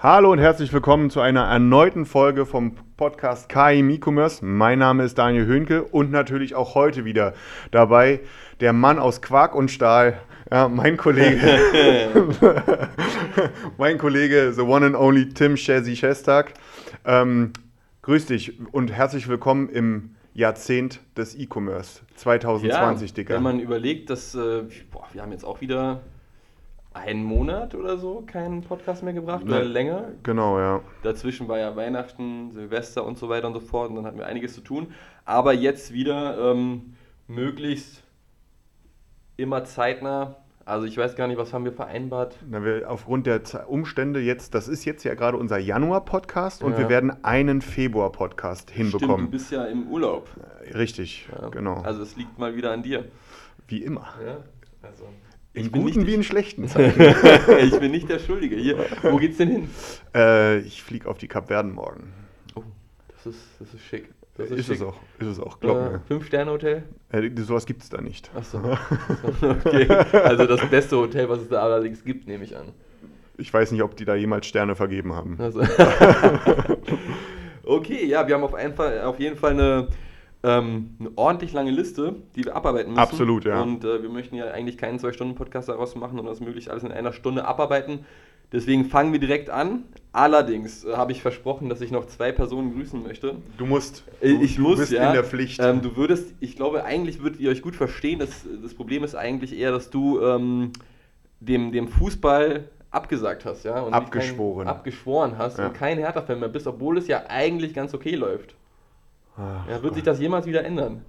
Hallo und herzlich willkommen zu einer erneuten Folge vom Podcast KI im E-Commerce. Mein Name ist Daniel Höhnke und natürlich auch heute wieder dabei der Mann aus Quark und Stahl, ja, mein Kollege, mein Kollege, the one and only Tim Shazzy Shestag. Ähm, grüß dich und herzlich willkommen im Jahrzehnt des E-Commerce 2020, ja, Dicker. Wenn man überlegt, dass äh, boah, wir haben jetzt auch wieder einen Monat oder so keinen Podcast mehr gebracht Ne. oder länger. Genau, ja. Dazwischen war ja Weihnachten, Silvester und so weiter und so fort und dann hatten wir einiges zu tun. Aber jetzt wieder ähm, möglichst immer zeitnah. Also ich weiß gar nicht, was haben wir vereinbart? Na, wir, aufgrund der Umstände jetzt, das ist jetzt ja gerade unser Januar-Podcast und Ja. wir werden einen Februar-Podcast Stimmt, du hinbekommen. bist ja im Urlaub. Richtig, Ja. genau. Also es liegt mal wieder an dir. wie immer. Ja, also In ich bin guten nicht wie in schlechten Zeiten. ich bin nicht der Schuldige. Hier, wo geht's denn hin? äh, ich fliege auf die Kapverden morgen. Oh, das ist, das ist schick. Das Ist, schick. es auch, ist es auch, glaub Äh, mir. Fünf-Sterne-Hotel? Äh, sowas gibt es da nicht. Achso. okay. Also das beste Hotel, was es da allerdings gibt, nehme ich an. Ich weiß nicht, ob die da jemals Sterne vergeben haben. Also okay, ja, wir haben auf, Fall, auf jeden Fall eine, ähm, eine ordentlich lange Liste, die wir abarbeiten müssen. Absolut, ja. Und äh, wir möchten ja eigentlich keinen Zwei-Stunden-Podcast daraus machen und das möglichst alles in einer Stunde abarbeiten. Deswegen fangen wir direkt an. Allerdings äh, habe ich versprochen, dass ich noch zwei Personen grüßen möchte. Du musst. Äh, Du, ich du muss, bist ja. in der Pflicht. Ähm, du würdest, ich glaube, eigentlich würdet ihr euch gut verstehen. Das, das Problem ist eigentlich eher, dass du ähm, dem, dem Fußball abgesagt hast, ja? Und Abgeschworen. Kein, abgeschworen hast Ja. und kein Hertha-Fan mehr bist, obwohl es ja eigentlich ganz okay läuft. Ach, Ja, wird sich das jemals wieder ändern?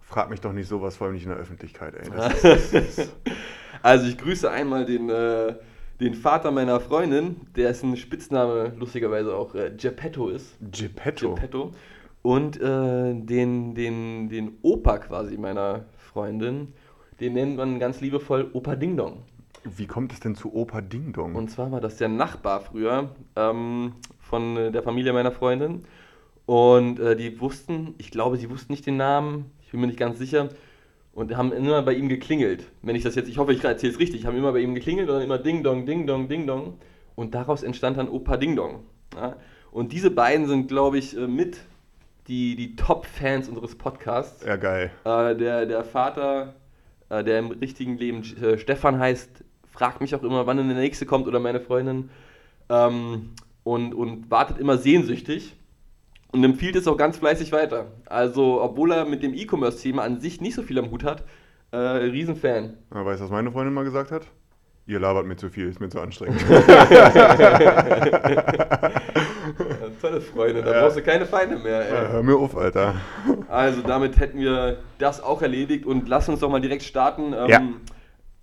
Frag mich doch nicht sowas, vor allem nicht in der Öffentlichkeit, ey. Das also ich grüße einmal den, äh, den Vater meiner Freundin, dessen Spitzname lustigerweise auch äh, Geppetto ist. Geppetto. Geppetto. Und äh, den, den, den Opa quasi meiner Freundin, den nennt man ganz liebevoll Opa Ding Dong. Wie kommt es denn zu Opa Ding Dong? Und zwar war das der Nachbar früher ähm, von äh, der Familie meiner Freundin. Und äh, die wussten, ich glaube, sie wussten nicht den Namen, ich bin mir nicht ganz sicher. Und haben immer bei ihm geklingelt. Wenn ich das jetzt, ich hoffe, ich erzähle es richtig, haben immer bei ihm geklingelt und dann immer Ding Dong, Ding Dong, Ding Dong. Und daraus entstand dann Opa Ding Dong. Ja? Und diese beiden sind, glaube ich, äh, mit die, die Top-Fans unseres Podcasts. ja, geil. Äh, der, der Vater, äh, der im richtigen Leben äh, Stefan heißt, fragt mich auch immer, wann denn der nächste kommt oder meine Freundin. Ähm, und, und wartet immer sehnsüchtig und empfiehlt es auch ganz fleißig weiter. Also, obwohl er mit dem E-Commerce-Thema an sich nicht so viel am Hut hat, äh, Riesenfan. Ja, weißt du, was meine Freundin mal gesagt hat? Ihr labert mir zu viel, ist mir zu anstrengend. Tolle Freunde, da Ja. brauchst du keine Feinde mehr. Ja, Ey. hör mir auf, Alter. Also, damit hätten wir das auch erledigt und lass uns doch mal direkt starten. Ähm, Ja.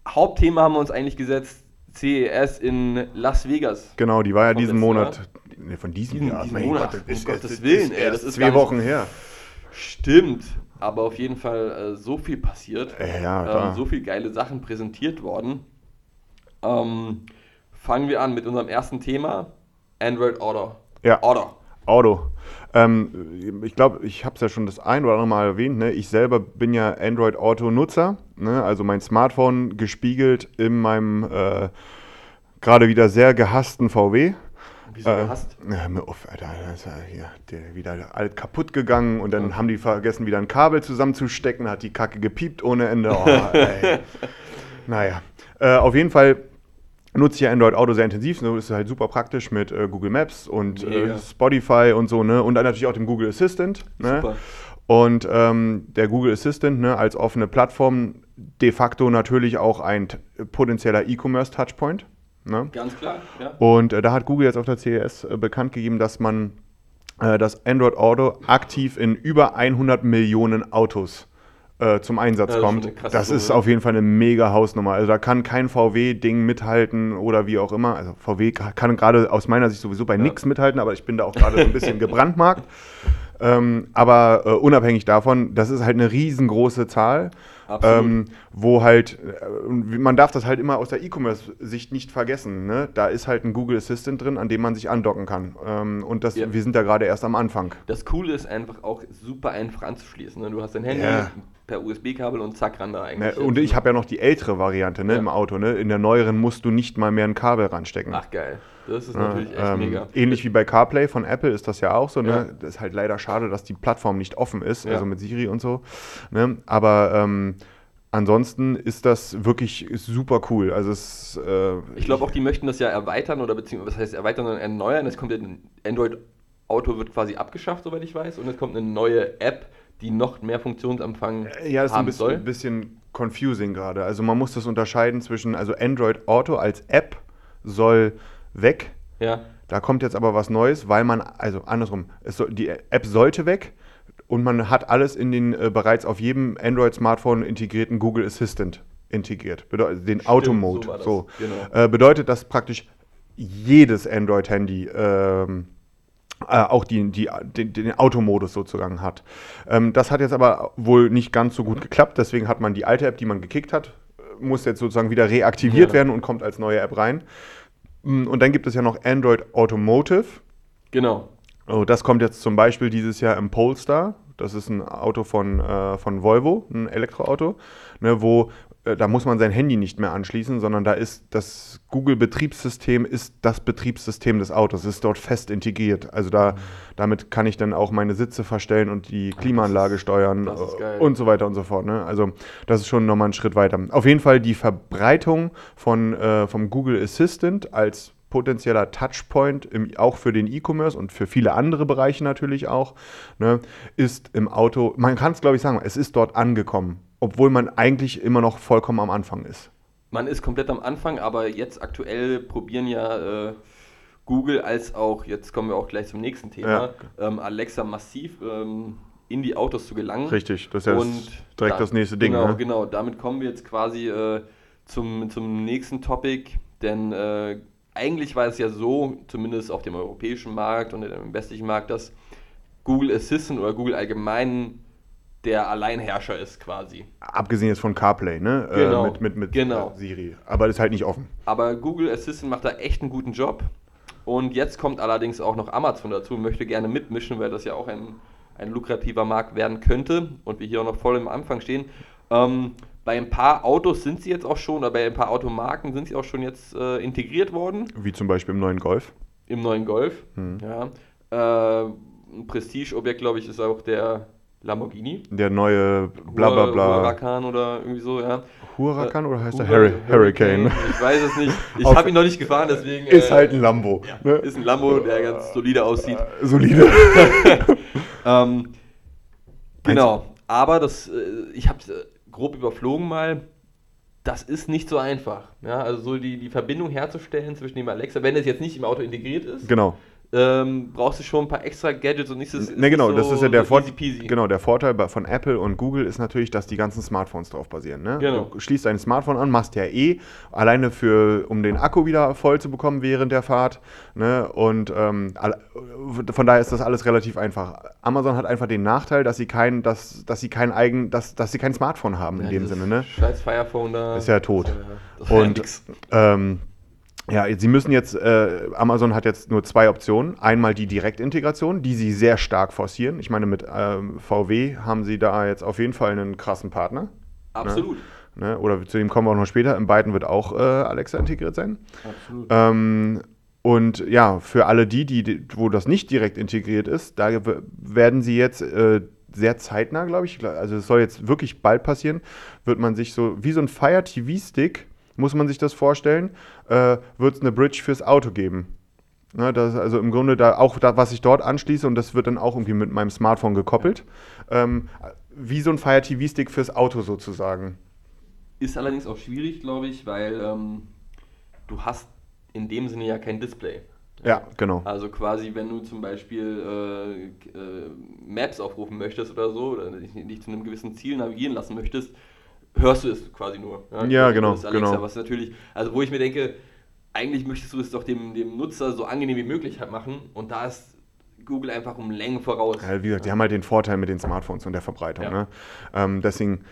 Hauptthema haben wir uns eigentlich gesetzt: CES in Las Vegas. Genau, die war ja diesen Monat. Nee, von diesem Diesen- Jahr. diesen Monat. Gott, Um ist- Gottes das ist Willen, ey, erst das ist zwei Wochen her. Stimmt, aber auf jeden Fall äh, so viel passiert. Ja, ähm, so viele geile Sachen präsentiert worden. Ähm, fangen wir an mit unserem ersten Thema: Android Order. Ja. Order. Auto. Ähm, ich glaube, ich habe es ja schon das ein oder andere Mal erwähnt. Ne? Ich selber bin ja Android Auto-Nutzer. Ne? Also mein Smartphone gespiegelt in meinem äh, gerade wieder sehr gehassten VW. Wieso Äh, gehasst? Ja, hör mir auf, Alter. Da ist ja hier der wieder alt kaputt gegangen und dann haben die vergessen, wieder ein Kabel zusammenzustecken, hat die Kacke gepiept ohne Ende. Oh, ey. naja. Äh, auf jeden Fall nutze ich ja Android Auto sehr intensiv. So ist halt super praktisch mit äh, Google Maps und äh. Spotify und so, ne? Und dann natürlich auch dem Google Assistant. Ne? Super. Und ähm, der Google Assistant ne, als offene Plattform de facto natürlich auch ein potenzieller E-Commerce-Touchpoint. Ne? Ganz klar, ja. Und äh, da hat Google jetzt auf der CES äh, bekannt gegeben, dass man äh, das Android Auto aktiv in über 100 Millionen Autos äh, zum Einsatz Ja, das ist kommt, krasse das ist auf jeden Fall eine mega Hausnummer. Also da kann kein VW-Ding mithalten oder wie auch immer. Also VW ka- kann gerade aus meiner Sicht sowieso bei Ja. nichts mithalten, aber ich bin da auch gerade so ein bisschen gebrandmarkt. Ähm, aber äh, unabhängig davon, das ist halt eine riesengroße Zahl. Ähm, wo halt, äh, man darf das halt immer aus der E-Commerce-Sicht nicht vergessen. Ne? Da ist halt ein Google Assistant drin, an dem man sich andocken kann. Ähm, und das, Ja. wir sind da gerade erst am Anfang. Das Coole ist einfach auch super einfach anzuschließen. Ne? Du hast dein Handy Ja. Per USB-Kabel und zack ran da Ne, eigentlich. und ich habe ja noch die ältere Variante ne, Ja. im Auto. Ne? In der neueren musst du nicht mal mehr ein Kabel ranstecken. Ach geil. Das ist Ne, natürlich echt ähm, mega. Ähnlich wie bei CarPlay von Apple ist das ja auch so. Ne? Ja. Das ist halt leider schade, dass die Plattform nicht offen ist, Ja. also mit Siri und so. Ne? Aber ähm, ansonsten ist das wirklich super cool. Also es, äh, Ich glaube auch, die möchten das ja erweitern oder beziehungsweise, was heißt erweitern, sondern erneuern. Es kommt ja ein Android-Auto wird quasi abgeschafft, soweit ich weiß, und es kommt eine neue App, die noch mehr Funktionsumfang Ja, das ist ein haben bisschen, soll. bisschen confusing gerade. Also man muss das unterscheiden zwischen, also Android Auto als App soll weg. Ja, Da kommt jetzt aber was Neues, weil man, also andersrum, soll, die App sollte weg und man hat alles in den äh, bereits auf jedem Android-Smartphone integrierten Google Assistant integriert. Bedeu den Auto-Mode. so. So Genau. äh, bedeutet, dass praktisch jedes Android-Handy ähm, äh, auch die, die, den, den Automodus sozusagen hat. Ähm, das hat jetzt aber wohl nicht ganz so gut geklappt, deswegen hat man die alte App, die man gekickt hat, muss jetzt sozusagen wieder reaktiviert Ja. werden und kommt als neue App rein. Mm, Und dann gibt es ja noch Android Automotive. genau. Oh, das kommt jetzt zum Beispiel dieses Jahr im Polestar. Das ist ein Auto von, äh, von Volvo, ein Elektroauto, ne, wo da muss man sein Handy nicht mehr anschließen, sondern da ist das Google-Betriebssystem ist das Betriebssystem des Autos, ist dort fest integriert. Also da, damit kann ich dann auch meine Sitze verstellen und die Klimaanlage steuern ist äh, und so weiter und so fort. Ne? Also das ist schon nochmal ein Schritt weiter. Auf jeden Fall die Verbreitung von, äh, vom Google Assistant als potenzieller Touchpoint, im, auch für den E-Commerce und für viele andere Bereiche natürlich auch, ne, ist im Auto, man kann es glaube ich sagen, es ist dort angekommen, obwohl man eigentlich immer noch vollkommen am Anfang ist. Man ist komplett am Anfang, aber jetzt aktuell probieren ja äh, Google als auch, jetzt kommen wir auch gleich zum nächsten Thema, ähm, Alexa massiv ähm, in die Autos zu gelangen. Richtig, das ist ja direkt da- das nächste Ding. Genau, ne? genau. Damit kommen wir jetzt quasi äh, zum, zum nächsten Topic, denn äh, eigentlich war es ja so, zumindest auf dem europäischen Markt und im westlichen Markt, dass Google Assistant oder Google allgemein der Alleinherrscher ist quasi. Abgesehen jetzt von CarPlay, ne? Genau, Äh, mit mit, mit genau. äh, Siri. Aber das ist halt nicht offen. Aber Google Assistant macht da echt einen guten Job. Und jetzt kommt allerdings auch noch Amazon dazu und möchte gerne mitmischen, weil das ja auch ein, ein lukrativer Markt werden könnte und wir hier auch noch voll im Anfang stehen. Ähm, bei ein paar Autos sind sie jetzt auch schon, oder bei ein paar Automarken sind sie auch schon jetzt äh, integriert worden Wie zum Beispiel im neuen Golf. im neuen Golf. Hm. Ja. Äh, ein Prestigeobjekt, glaube ich, ist auch der Lamborghini. Der neue bla bla Hur- bla. Huracan oder irgendwie so, ja. Huracan oder heißt der Hur- Harry, Hurricane? Ich weiß es nicht. Ich habe ihn noch nicht gefahren, deswegen. Ist äh, halt ein Lambo. ne? ist ein Lambo, der ganz solide aussieht. Äh, Solide. Ähm, genau, aber das, äh, ich habe es äh, grob überflogen mal. Das ist nicht so einfach. Ja, also so die, die Verbindung herzustellen zwischen dem Alexa, wenn es jetzt nicht im Auto integriert ist, genau. Ähm, brauchst du schon ein paar extra Gadgets und nichts ist, Ne, genau, das ist ja der, so Vor easy peasy. genau, der Vorteil von Apple und Google ist natürlich, dass die ganzen Smartphones drauf basieren. Ne? Genau. Du schließt dein Smartphone an, machst ja eh, alleine für, um den Akku wieder voll zu bekommen während der Fahrt. Ne? Und ähm, von daher ist das alles relativ einfach. Amazon hat einfach den Nachteil, dass sie kein, dass, dass sie kein eigen, dass, dass sie kein Smartphone haben in Ja, dem dieses Sinne. Ne? Scheiß Firephone da. Ist ja tot. War ja Und ähm, ja, sie müssen jetzt, äh, Amazon hat jetzt nur zwei Optionen. Einmal die Direktintegration, die sie sehr stark forcieren. Ich meine, mit ähm, VW haben sie da jetzt auf jeden Fall einen krassen Partner. Absolut. Ne? Oder zu dem kommen wir auch noch später. In beiden wird auch äh, Alexa integriert sein. Absolut. Ähm, und ja, für alle die, die, wo das nicht direkt integriert ist, da werden sie jetzt äh, sehr zeitnah, glaube ich, also es soll jetzt wirklich bald passieren, wird man sich so, wie so ein Fire TV-Stick, muss man sich das vorstellen, äh, wird es eine Bridge fürs Auto geben. Ne, das ist also im Grunde da auch da, was ich dort anschließe und das wird dann auch irgendwie mit meinem Smartphone gekoppelt. Ähm, wie so ein Fire TV-Stick fürs Auto sozusagen. Ist allerdings auch schwierig, glaube ich, weil ähm, du hast in dem Sinne ja kein Display. Ja, genau. Also quasi, wenn du zum Beispiel äh, äh, Maps aufrufen möchtest oder so, oder dich, dich zu einem gewissen Ziel navigieren lassen möchtest, hörst du es quasi nur. Ja, genau, Das Alexa, genau. was natürlich, also wo ich mir denke, eigentlich möchtest du es doch dem, dem Nutzer so angenehm wie möglich halt machen und da ist Google einfach um Längen voraus. Ja, wie gesagt, die haben halt den Vorteil mit den Smartphones und der Verbreitung. Ja. Ne? Ähm, deswegen,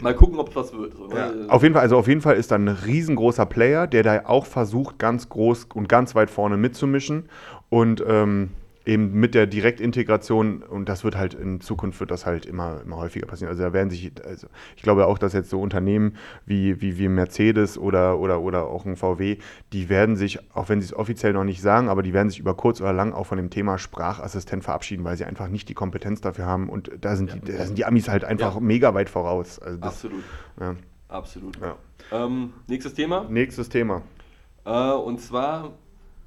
Mal gucken, ob es was wird. So, ne? auf jeden Fall, also auf jeden Fall ist da ein riesengroßer Player, der da auch versucht, ganz groß und ganz weit vorne mitzumischen und ähm, eben mit der Direktintegration und das wird halt in Zukunft wird das halt immer, immer häufiger passieren. Also da werden sich, also ich glaube auch, dass jetzt so Unternehmen wie, wie, wie Mercedes oder, oder, oder auch ein VW, die werden sich, auch wenn sie es offiziell noch nicht sagen, aber die werden sich über kurz oder lang auch von dem Thema Sprachassistent verabschieden, weil sie einfach nicht die Kompetenz dafür haben und da sind, die, da sind die Amis halt einfach Ja. mega weit voraus. Also das, Absolut. ja. Absolut. Ja. Ähm, nächstes Thema. Nächstes Thema. Äh, und zwar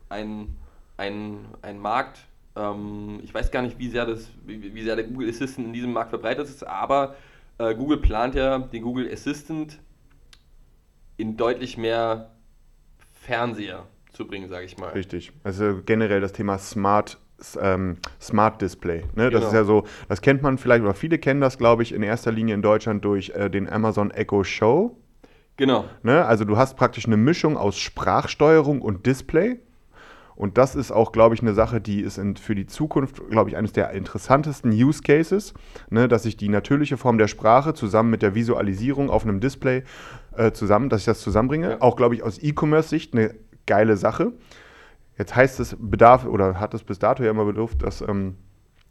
ein, ein, ein Markt, ähm, ich weiß gar nicht, wie sehr, das, wie, wie sehr der Google Assistant in diesem Markt verbreitet ist, aber äh, Google plant ja den Google Assistant in deutlich mehr Fernseher zu bringen, sage ich mal. Richtig. Also generell das Thema Smart, ähm, Smart Display. Ne? Das Genau. ist ja so, das kennt man vielleicht, oder viele kennen das, glaube ich, in erster Linie in Deutschland durch äh, den Amazon Echo Show. Genau. Ne? Also du hast praktisch eine Mischung aus Sprachsteuerung und Display. Und das ist auch, glaube ich, eine Sache, die ist für die Zukunft, glaube ich, eines der interessantesten Use Cases, ne? dass ich die natürliche Form der Sprache zusammen mit der Visualisierung auf einem Display äh, zusammen, dass ich das zusammenbringe. Ja. Auch, glaube ich, aus E-Commerce-Sicht eine geile Sache. Jetzt heißt es, bedarf oder hat es bis dato ja immer bedurft, dass, ähm,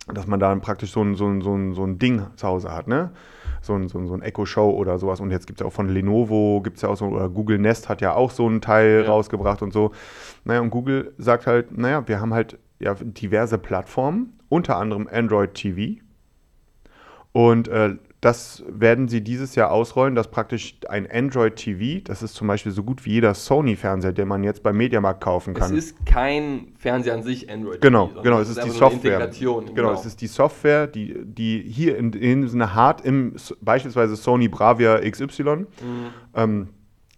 dass man da praktisch so ein, so, ein, so, ein, so ein Ding zu Hause hat, ne? So ein, so ein, so ein Echo Show oder sowas. Und jetzt gibt es ja auch von Lenovo, gibt es ja auch so, oder Google Nest hat ja auch so einen Teil Ja. rausgebracht und so. Naja, und Google sagt halt, naja, wir haben halt ja, diverse Plattformen, unter anderem Android TV. Und äh, das werden sie dieses Jahr ausrollen, dass praktisch ein Android TV, das ist zum Beispiel so gut wie jeder Sony-Fernseher, den man jetzt beim Mediamarkt kaufen Es kann. ist kein Fernseher an sich Android. Genau, TV, genau, es ist die Software. Integration. Genau, es ist die Software, die, die hier in, in einer hart im beispielsweise Sony Bravia XY Mhm. ähm,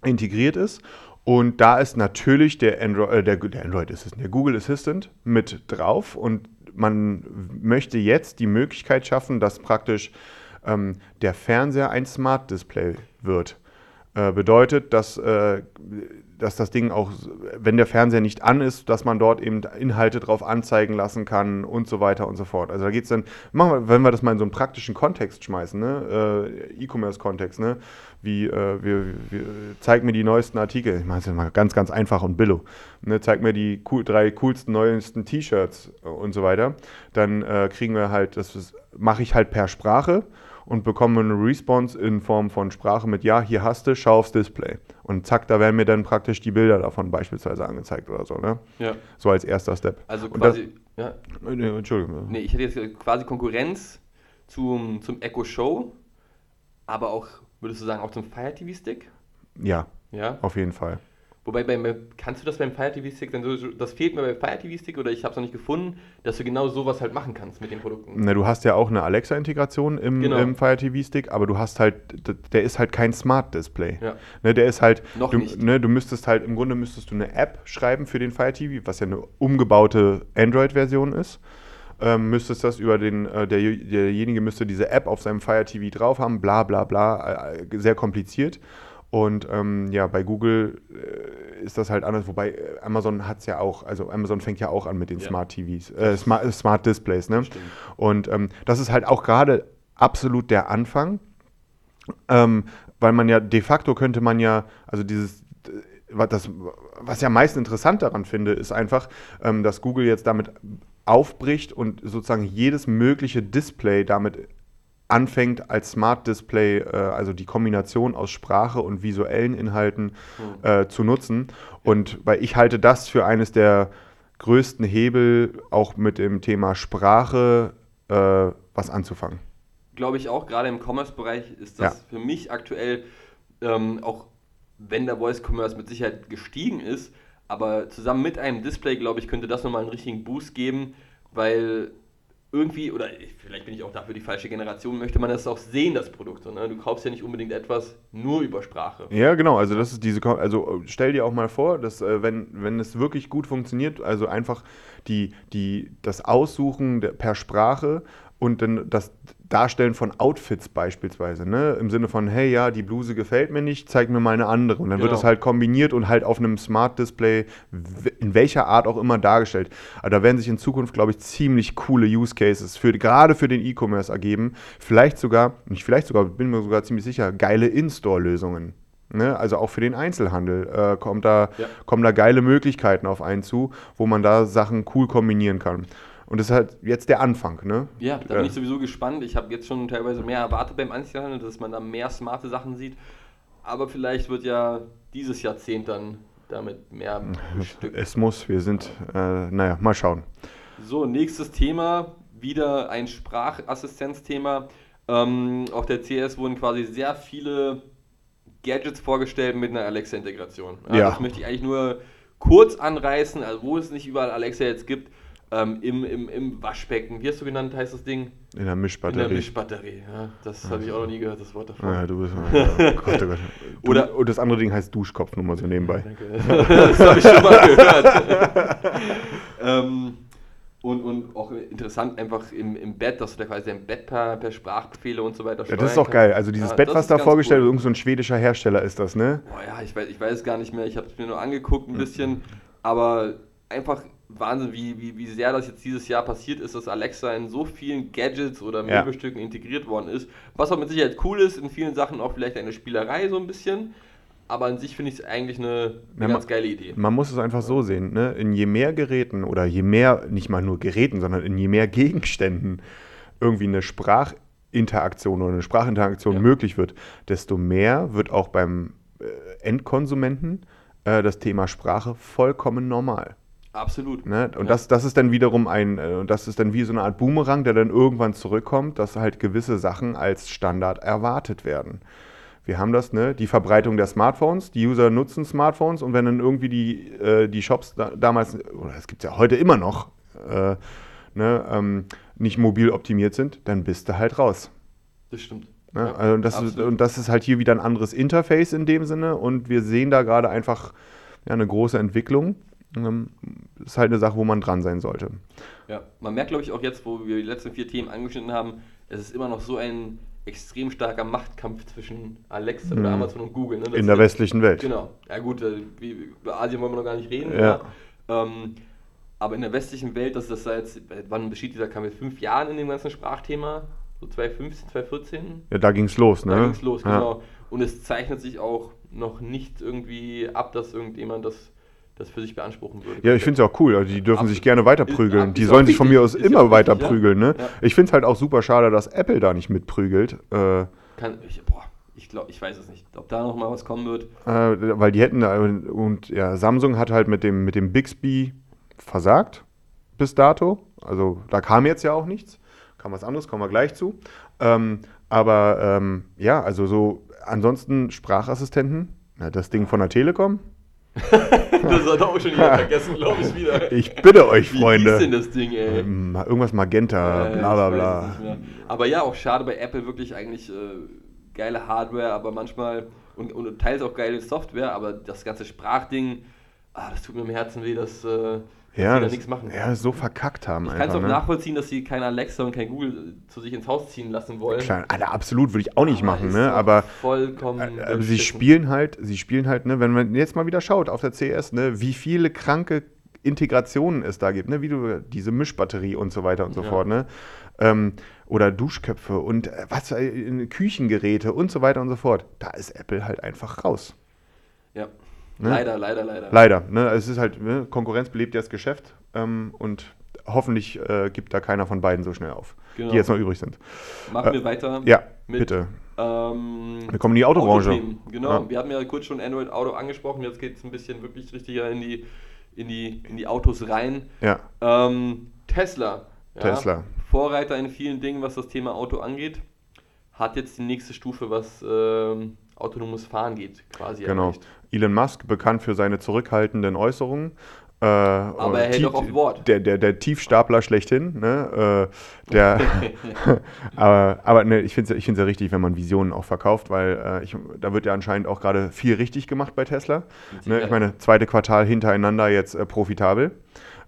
integriert ist. Und da ist natürlich der, Andro äh, der, der Android Assistant, der Google Assistant mit drauf. Und man möchte jetzt die Möglichkeit schaffen, dass praktisch ähm, der Fernseher ein Smart Display wird. Äh, bedeutet, dass, äh, dass das Ding auch, wenn der Fernseher nicht an ist, dass man dort eben Inhalte drauf anzeigen lassen kann und so weiter und so fort. Also da geht es dann, machen wir, wenn wir das mal in so einen praktischen Kontext schmeißen, ne? äh, E-Commerce-Kontext, ne? wie, äh, wir, wir, zeig mir die neuesten Artikel, ich mache es mal ganz, ganz einfach und billo, ne? zeig mir die cool, drei coolsten, neuesten T-Shirts und so weiter, dann äh, kriegen wir halt, das mache ich halt per Sprache und bekomme eine Response in Form von Sprache mit Ja, hier hast du, schau aufs Display. Und zack, da werden mir dann praktisch die Bilder davon beispielsweise angezeigt oder so, ne? Ja. So als erster Step. Also quasi. ja. Das, äh, nee, Entschuldigung. Nee, ich hätte jetzt quasi Konkurrenz zum, zum Echo Show, aber auch, würdest du sagen, auch zum Fire TV Stick? Ja, Ja. auf jeden Fall. Wobei, beim, kannst du das beim Fire TV Stick dann so, das fehlt mir beim Fire TV Stick oder ich habe es noch nicht gefunden, dass du genau sowas halt machen kannst mit den Produkten. Na, du hast ja auch eine Alexa-Integration im, Genau. im Fire TV Stick, aber du hast halt, der ist halt kein Smart Display. Ja. Ne, der ist halt, Noch du, nicht. Ne, du müsstest halt, im Grunde müsstest du eine App schreiben für den Fire TV, was ja eine umgebaute Android-Version ist. Ähm, müsstest das über den, äh, der, derjenige müsste diese App auf seinem Fire TV drauf haben, bla bla bla, äh, sehr kompliziert. Und ähm, ja, bei Google äh, ist das halt anders, wobei äh, Amazon hat es ja auch, also Amazon fängt ja auch an mit den Ja. Smart TVs, äh, Smart, Smart Displays, ne? Stimmt. Und ähm, das ist halt auch gerade absolut der Anfang, ähm, weil man ja de facto könnte man ja, also dieses, äh, was, das, was ich am meisten interessant daran finde, ist einfach, ähm, dass Google jetzt damit aufbricht und sozusagen jedes mögliche Display damit anfängt als Smart Display, äh, also die Kombination aus Sprache und visuellen Inhalten äh, zu nutzen. Und weil ich halte das für eines der größten Hebel, auch mit dem Thema Sprache äh, was anzufangen. Glaube ich auch, gerade im Commerce-Bereich ist das Ja. für mich aktuell, ähm, auch wenn der Voice Commerce mit Sicherheit gestiegen ist, aber zusammen mit einem Display, glaube ich, könnte das nochmal einen richtigen Boost geben, weil irgendwie, oder vielleicht bin ich auch dafür die falsche Generation, möchte man das auch sehen, das Produkt. Ne? Du kaufst ja nicht unbedingt etwas nur über Sprache. Ja, genau. Also das ist diese, also stell dir auch mal vor, dass äh, wenn, wenn es wirklich gut funktioniert, also einfach die, die, das Aussuchen per Sprache und dann das Darstellen von Outfits beispielsweise, ne? Im Sinne von, hey, ja, die Bluse gefällt mir nicht, zeig mir mal eine andere. Und dann genau. wird das halt kombiniert und halt auf einem Smart Display in welcher Art auch immer dargestellt. Aber da werden sich in Zukunft, glaube ich, ziemlich coole Use Cases für, gerade für den E-Commerce ergeben. Vielleicht sogar, nicht vielleicht sogar, bin mir sogar ziemlich sicher, geile In-Store-Lösungen. Ne? Also auch für den Einzelhandel äh, kommt da, ja. kommen da geile Möglichkeiten auf einen zu, wo man da Sachen cool kombinieren kann. Und das ist halt jetzt der Anfang, ne? Ja, da bin ich sowieso gespannt. Ich habe jetzt schon teilweise mehr erwartet beim Einzelhandel, dass man da mehr smarte Sachen sieht. Aber vielleicht wird ja dieses Jahrzehnt dann damit mehr bestückt. Es muss, wir sind, äh, naja, mal schauen. So, nächstes Thema, wieder ein Sprachassistenzthema. Ähm, auf der CS wurden quasi sehr viele Gadgets vorgestellt mit einer Alexa-Integration. Ja, ja. Das möchte ich eigentlich nur kurz anreißen, also wo es nicht überall Alexa jetzt gibt ähm, im, im, im Waschbecken. Wie hast du genannt, heißt das Ding? In der Mischbatterie. In der Mischbatterie, ja. Das habe ich auch noch nie gehört, das Wort davon. Ja, du bist. Ja, oh Gott, oh Gott. Du, Oder, und das andere Ding heißt Duschkopf, nur mal so nebenbei. Danke. das habe ich schon mal gehört. ähm, und, und auch interessant einfach im, im Bett, dass du da quasi dein Bett per, per Sprachbefehle und so weiter Ja, das ist doch geil. Also dieses ja, Bett, was da vorgestellt wird, cool. irgend so ein schwedischer Hersteller ist das, ne? Boah, ja, ich weiß, ich weiß es gar nicht mehr. Ich habe es mir nur angeguckt ein bisschen. Aber einfach Wahnsinn, wie, wie, wie sehr das jetzt dieses Jahr passiert ist, dass Alexa in so vielen Gadgets oder Möbelstücken ja. integriert worden ist. Was auch mit Sicherheit cool ist, in vielen Sachen auch vielleicht eine Spielerei so ein bisschen. Aber an sich finde ich es eigentlich eine, eine ja, ganz geile Idee. Man muss es einfach so sehen, ne? in je mehr Geräten oder je mehr, nicht mal nur Geräten, sondern in je mehr Gegenständen irgendwie eine Sprachinteraktion oder eine Sprachinteraktion ja. möglich wird, desto mehr wird auch beim äh, Endkonsumenten äh, das Thema Sprache vollkommen normal. Absolut. Ne? Und ja. das, das ist dann wiederum ein, äh, das ist dann wie so eine Art Boomerang, der dann irgendwann zurückkommt, dass halt gewisse Sachen als Standard erwartet werden. Wir haben das, ne, die Verbreitung der Smartphones, die User nutzen Smartphones und wenn dann irgendwie die, äh, die Shops da, damals, oder es gibt es ja heute immer noch, äh, ne, ähm, nicht mobil optimiert sind, dann bist du halt raus. Das stimmt. Ne? Ja, also das ist, und das ist halt hier wieder ein anderes Interface in dem Sinne und wir sehen da gerade einfach ja, eine große Entwicklung. Ähm, ist halt eine Sache, wo man dran sein sollte. Ja, man merkt, glaube ich, auch jetzt, wo wir die letzten vier Themen angeschnitten haben, es ist immer noch so ein extrem starker Machtkampf zwischen Alexa mhm. oder Amazon und Google. Ne? In der westlichen Welt. Genau. Ja gut, wie, über Asien wollen wir noch gar nicht reden. Ja. Ähm, aber in der westlichen Welt, das ist seit, wann besteht dieser Kampf? Fünf Jahren in dem ganzen Sprachthema? So 2015, 2014? Ja, da ging es los, ne? Da ging es los, ja. genau. Und es zeichnet sich auch noch nicht irgendwie ab, dass irgendjemand das das für sich beanspruchen würde. Ja, ich finde es auch cool. Also die dürfen Absolut. sich gerne weiter prügeln. Ist, die sollen sich von mir aus immer weiter prügeln. Ne? Ja. Ich finde es halt auch super schade, dass Apple da nicht mitprügelt. Äh, Kann, ich, boah, ich glaube, ich weiß es nicht, ob da noch mal was kommen wird. Äh, weil die hätten da, und ja, Samsung hat halt mit dem, mit dem Bixby versagt bis dato. Also da kam jetzt ja auch nichts. Kam was anderes, kommen wir gleich zu. Ähm, aber ähm, ja, also so ansonsten Sprachassistenten, ja, das Ding von der Telekom, das hat auch schon jeder vergessen, glaube ich, wieder. Ich bitte euch, Freunde. Wie ist denn das Ding, ey? Ähm, irgendwas Magenta, äh, bla bla bla. Aber ja, auch schade bei Apple wirklich eigentlich äh, geile Hardware, aber manchmal und, und teils auch geile Software, aber das ganze Sprachding, ah, das tut mir im Herzen weh, dass. Äh, ja, das, nichts machen. Ja, so verkackt haben. Ich kann es auch ne? nachvollziehen, dass sie kein Alexa und kein Google zu sich ins Haus ziehen lassen wollen. Klar, Alter, absolut würde ich auch nicht aber machen, ne? Aber vollkommen. Äh, sie spielen halt, sie spielen halt, ne, wenn man jetzt mal wieder schaut auf der CS, ne, wie viele kranke Integrationen es da gibt, ne, wie du diese Mischbatterie und so weiter und so ja. fort, ne? Ähm, oder Duschköpfe und äh, was, äh, Küchengeräte und so weiter und so fort. Da ist Apple halt einfach raus. Ja. Ne? Leider, leider, leider. Leider. Ne? Es ist halt, ne? Konkurrenz belebt ja das Geschäft ähm, und hoffentlich äh, gibt da keiner von beiden so schnell auf, genau. die jetzt noch übrig sind. Machen äh, wir weiter. Ja, mit, bitte. Ähm, wir kommen in die Autobranche. Genau, ja. wir haben ja kurz schon Android Auto angesprochen, jetzt geht es ein bisschen wirklich richtiger in die, in die, in die Autos rein. Ja. Ähm, Tesla. Ja, Tesla. Vorreiter in vielen Dingen, was das Thema Auto angeht, hat jetzt die nächste Stufe, was ähm, autonomes Fahren geht, quasi. Genau. Erreicht. Elon Musk, bekannt für seine zurückhaltenden Äußerungen, Äh, Aber er hält auch auf Wort. Der, der, der Tiefstapler schlechthin. Ne? Äh, der, aber aber ne, ich finde es ich find's ja richtig, wenn man Visionen auch verkauft, weil äh, ich, da wird ja anscheinend auch gerade viel richtig gemacht bei Tesla. Ne? Ich meine, zweite Quartal hintereinander jetzt äh, profitabel.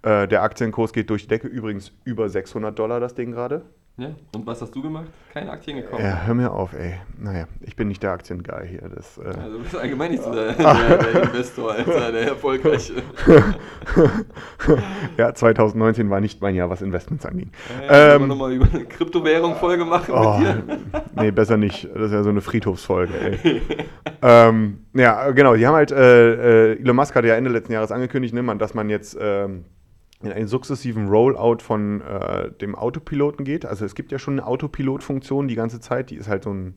Äh, der Aktienkurs geht durch die Decke, übrigens über 600 Dollar das Ding gerade. Ja? Und was hast du gemacht? Keine Aktien gekauft. Ja, hör mir auf, ey. Naja, ich bin nicht der Aktienguy hier. Das, äh, Also du bist allgemein nicht so der, der, der Investor, Alter, der erfolgreiche. ja, 2019 war nicht mein Jahr, was Investments anging. Äh, Ähm, ähm, nochmal über eine Kryptowährung-Folge machen Oh, mit dir. nee, besser nicht. Das ist ja so eine Friedhofsfolge, ey. ähm, ja, genau. Die haben halt, äh, äh, Elon Musk hatte ja Ende letzten Jahres angekündigt, ne, man, dass man jetzt ähm, in einen sukzessiven Rollout von äh, dem Autopiloten geht. Also es gibt ja schon eine Autopilot-Funktion die ganze Zeit. Die ist halt so ein,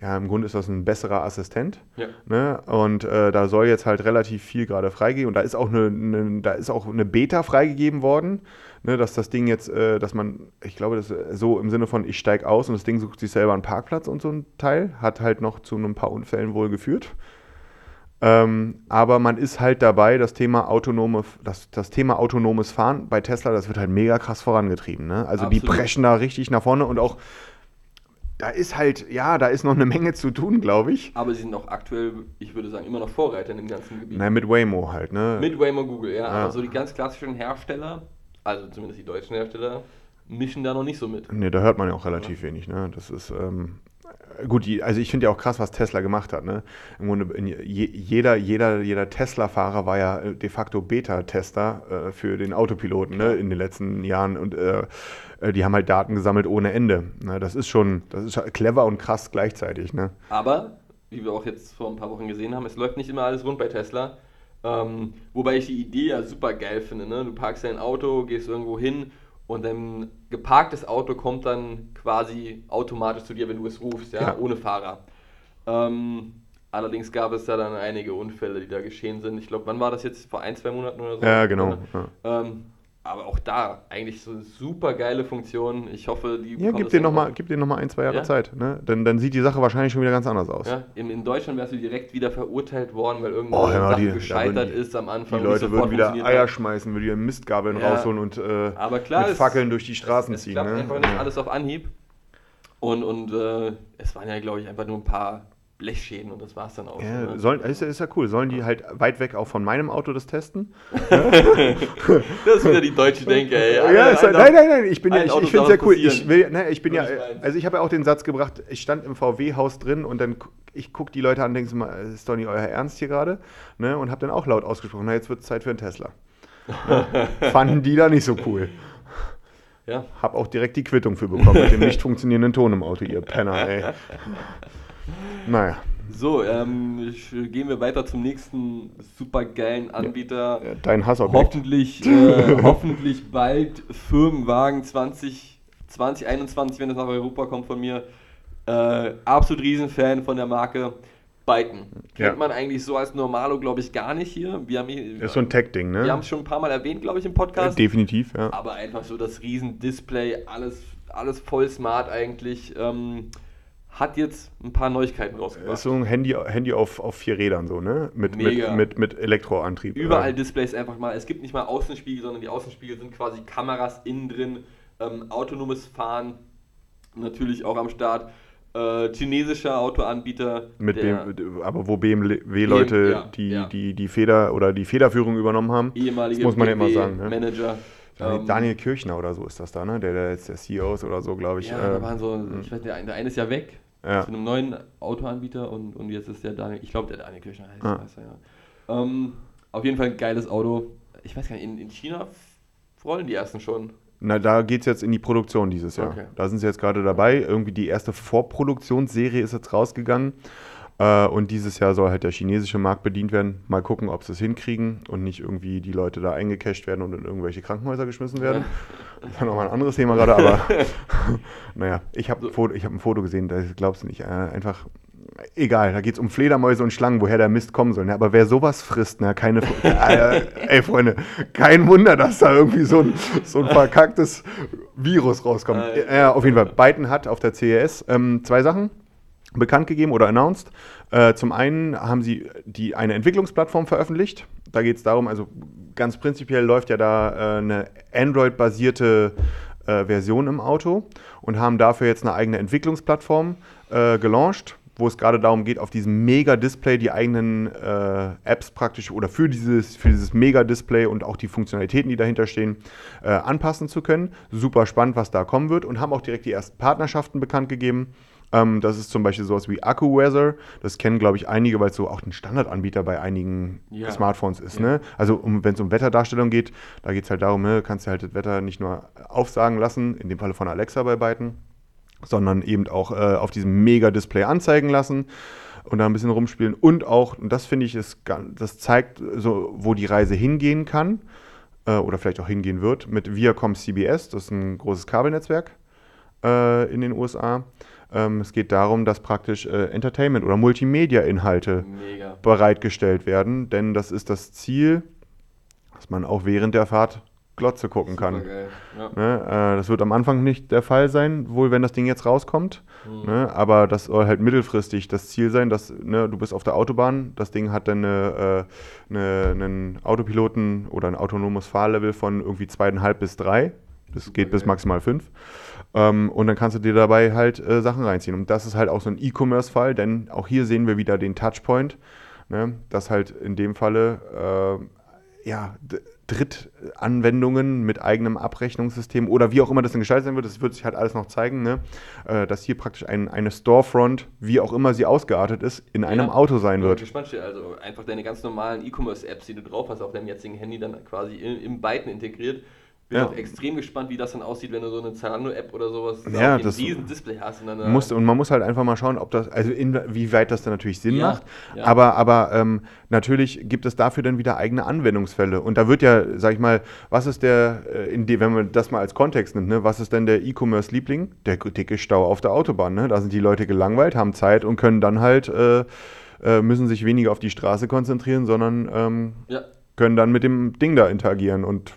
ja, im Grunde ist das ein besserer Assistent. Ja. Ne? Und äh, da soll jetzt halt relativ viel gerade freigehen. Und da ist auch eine, eine, da ist auch eine Beta freigegeben worden, ne? dass das Ding jetzt, äh, dass man, ich glaube, das so im Sinne von, ich steige aus und das Ding sucht sich selber einen Parkplatz und so ein Teil, hat halt noch zu ein paar Unfällen wohl geführt. Ähm, aber man ist halt dabei, das Thema autonome, das, das Thema autonomes Fahren bei Tesla, das wird halt mega krass vorangetrieben. Ne? Also die Absolut. preschen da richtig nach vorne und auch da ist halt, ja, da ist noch eine Menge zu tun, glaube ich. Aber sie sind auch aktuell, ich würde sagen, immer noch Vorreiter in dem ganzen Gebiet. Nein, mit Waymo halt, ne? Mit Waymo Google, ja. Ja. Aber so die ganz klassischen Hersteller, also zumindest die deutschen Hersteller, mischen da noch nicht so mit. Ne, da hört man ja auch relativ wenig, ne? Das ist, ähm, gut, also ich finde ja auch krass, was Tesla gemacht hat, ne? Im Grunde, jeder, jeder, jeder Tesla-Fahrer war ja äh, de facto Beta-Tester äh, für den Autopiloten, ne? In den letzten Jahren und äh, äh, die haben halt Daten gesammelt ohne Ende. Ne? Das ist schon, das ist clever und krass gleichzeitig, ne? Aber, wie wir auch jetzt vor ein paar Wochen gesehen haben, es läuft nicht immer alles rund bei Tesla. Ähm, wobei ich die Idee ja super geil finde. Ne? Du parkst dein Auto, gehst irgendwo hin und dein geparktes Auto kommt dann quasi automatisch zu dir, wenn du es rufst, ja, Ja. ohne Fahrer. Ähm, allerdings gab es da dann einige Unfälle, die da geschehen sind. Ich glaube, wann war das jetzt? Vor ein, zwei Monaten oder so? Ja, genau. Ähm, aber auch da eigentlich so eine super geile Funktion. Ich hoffe, die Ja, gib dir nochmal noch mal ein, zwei Jahre Ja? Zeit. Ne? Dann, dann sieht die Sache wahrscheinlich schon wieder ganz anders aus. Ja, in, in Deutschland wärst du direkt wieder verurteilt worden, weil irgendeine Oh, die- da gescheitert die- ist am Die Anfang. und Leute würden wieder Eier hat. schmeißen, würden wieder Mistgabeln Ja. rausholen und äh, klar, mit es- Fackeln durch die Straßen es ziehen. klappt Ne? einfach nicht Ja. alles auf Anhieb. Und, und äh, es waren ja, glaube ich, einfach nur ein paar Blechschäden und das war es dann auch. Ja, ne? sollen, ist, ja, ist ja cool. Sollen die halt weit weg auch von meinem Auto das testen? Das ist wieder die deutsche Denke, ey. Ja, Einer- ist, einer- nein, nein, nein, ich bin ja, ein ich, ich finde es ja cool. Ich will, ne, ich bin ja, also ich habe ja auch den Satz gebracht, ich stand im VW-Haus drin und dann ich gucke die Leute an und denke so mal, das ist doch nicht euer Ernst hier gerade, ne, und habe dann auch laut ausgesprochen, na jetzt wird es Zeit für einen Tesla. Ne? Fanden die da nicht so cool. Ja, Hab auch direkt die Quittung für bekommen mit dem nicht funktionierenden Ton im Auto, ihr Penner, ey. Naja, so, ähm, gehen wir weiter zum nächsten supergeilen Anbieter. äh, dein Hassobjekt. Hoffentlich, äh, hoffentlich bald Firmenwagen 20, 2021, wenn es nach Europa kommt von mir. Äh, absolut Riesenfan von der Marke Byton. Kennt Ja. man eigentlich so als Normalo, glaube ich, gar nicht hier. Wir haben, hier- Das ist so ein Tech-Ding, wir haben ne? es schon ein paar Mal erwähnt, glaube ich, im Äh, Podcast. Definitiv, ja. aber einfach so das Riesendisplay, alles, alles voll smart eigentlich. Ähm, hat jetzt ein paar Neuigkeiten Das rausgebracht. ist so ein Handy, Handy auf, auf vier Rädern, so, ne? Mit, mit, Mega. mit, mit Elektroantrieb. Überall Äh, Displays einfach mal. Es gibt nicht mal Außenspiegel, sondern die Außenspiegel sind quasi Kameras innen drin. Ähm, autonomes Fahren natürlich auch am Start. Äh, chinesischer Autoanbieter. Mit der BM, aber wo BMW-Leute ja, die, ja. die, die Feder oder die Federführung übernommen haben. ehemalige das muss man ja immer sagen. Ne? Manager. Daniel, Ähm, Daniel Kirchner oder so ist das da, ne? Der, der jetzt der CEO ist oder so, glaube ich. Ja, äh, da waren so, ich weiß, der, eine- der eine ist ja weg Ja. zu einem neuen Autoanbieter und, und jetzt ist der Daniel, ich glaube, der Daniel Kirchner heißt, Ah. heißt er, ja. Ähm, auf jeden Fall ein geiles Auto. Ich weiß gar nicht, in, in China rollen die ersten schon. Na, da geht es jetzt in die Produktion dieses Jahr. Okay. Da sind sie jetzt gerade dabei. Irgendwie die erste Vorproduktionsserie ist jetzt rausgegangen. Äh, und dieses Jahr soll halt der chinesische Markt bedient werden. Mal gucken, ob sie es hinkriegen und nicht irgendwie die Leute da eingecasht werden und in irgendwelche Krankenhäuser geschmissen werden. Das ist ja nochmal ein anderes Thema gerade, aber naja, ich habe So. hab ein Foto gesehen, das glaubst du nicht. Äh, einfach, egal, da geht es um Fledermäuse und Schlangen, woher der Mist kommen soll. Ne? Aber wer sowas frisst, ne? keine, äh, ey Freunde, kein Wunder, dass da irgendwie so ein, so ein verkacktes Virus rauskommt. Äh, auf jeden Fall. Biden hat auf der CES ähm, zwei Sachen bekannt gegeben oder announced. Äh, zum einen haben sie die, eine Entwicklungsplattform veröffentlicht. Da geht es darum, also ganz prinzipiell läuft ja da äh, eine Android-basierte äh, Version im Auto und haben dafür jetzt eine eigene Entwicklungsplattform äh, gelauncht, wo es gerade darum geht, auf diesem Mega-Display die eigenen äh, Apps praktisch oder für dieses, für dieses Mega-Display und auch die Funktionalitäten, die dahinter stehen, äh, anpassen zu können. Super spannend, was da kommen wird und haben auch direkt die ersten Partnerschaften bekannt gegeben. Ähm, das ist zum Beispiel sowas wie AccuWeather. Das kennen, glaube ich, einige, weil es so auch ein Standardanbieter bei einigen Ja. Smartphones ist. Ja. Ne? Also um, wenn es um Wetterdarstellung geht, da geht es halt darum, ne, kannst du halt das Wetter nicht nur aufsagen lassen, in dem Falle von Alexa bei beiden, sondern eben auch äh, auf diesem Mega-Display anzeigen lassen und da ein bisschen rumspielen. Und auch, und das finde ich, ist, das zeigt so, wo die Reise hingehen kann äh, oder vielleicht auch hingehen wird mit Viacom CBS, das ist ein großes Kabelnetzwerk äh, in den USA. Ähm, es geht darum, dass praktisch äh, Entertainment- oder Multimedia-Inhalte bereitgestellt werden, denn das ist das Ziel, dass man auch während der Fahrt Glotze gucken kann. Ja. Ne, äh, das wird am Anfang nicht der Fall sein, wohl wenn das Ding jetzt rauskommt. Ne, aber das soll halt mittelfristig das Ziel sein, dass ne, du bist auf der Autobahn, das Ding hat dann eine, äh, eine, einen Autopiloten oder ein autonomes Fahrlevel von irgendwie zweieinhalb bis drei. Das geht bis geil. maximal fünf. Ähm, und dann kannst du dir dabei halt äh, Sachen reinziehen. Und das ist halt auch so ein E-Commerce-Fall, denn auch hier sehen wir wieder den Touchpoint, ne, dass halt in dem Falle äh, ja, Drittanwendungen mit eigenem Abrechnungssystem oder wie auch immer das dann gestaltet sein wird, das wird sich halt alles noch zeigen, ne? äh, dass hier praktisch ein, eine Storefront, wie auch immer sie ausgeartet ist, in einem Ja. Auto sein Bin wird. gespannt, also einfach deine ganz normalen E-Commerce-Apps, die du drauf hast auf deinem jetzigen Handy, dann quasi im, im Byten integriert. Bin Ja. auch extrem gespannt, wie das dann aussieht, wenn du so eine Zalando-App oder sowas Ja, auf diesen Display hast. Und dann, äh, Muss, und man muss halt einfach mal schauen, ob das, also inwieweit das dann natürlich Sinn Ja, macht. ja. Aber, aber ähm, natürlich gibt es dafür dann wieder eigene Anwendungsfälle. Und da wird ja, sag ich mal, was ist der, äh, in die, wenn man das mal als Kontext nimmt, ne, was ist denn der E-Commerce-Liebling? Der dicke Stau auf der Autobahn. Ne? Da sind die Leute gelangweilt, haben Zeit und können dann halt, äh, äh, müssen sich weniger auf die Straße konzentrieren, sondern ähm, können dann mit dem Ding da interagieren und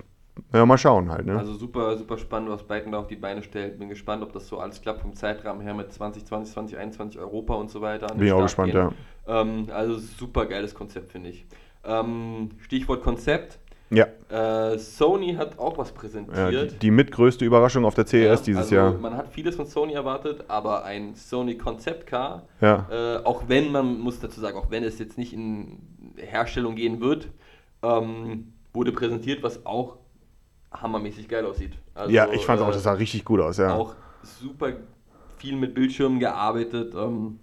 ja, mal schauen halt. Ne? also super, super spannend, was Byton da auf die Beine stellt. Bin gespannt, ob das so alles klappt vom Zeitrahmen her mit 2020, 2021 Europa und so weiter. Bin ich auch gespannt, gehen. ja. Ähm, also super geiles Konzept, finde ich. Ähm, Stichwort Konzept. Ja, Äh, Sony hat auch was ja präsentiert. die, die mitgrößte Überraschung auf der CES Ja, dieses also Jahr. Man hat vieles von Sony erwartet, aber ein Sony Concept Car, Ja. äh, auch wenn man muss dazu sagen, auch wenn es jetzt nicht in Herstellung gehen wird, ähm, wurde präsentiert, was auch hammermäßig geil aussieht. Also, ja, ich fand auch, äh, das sah richtig gut aus, ja. auch super viel mit Bildschirmen gearbeitet. Ähm,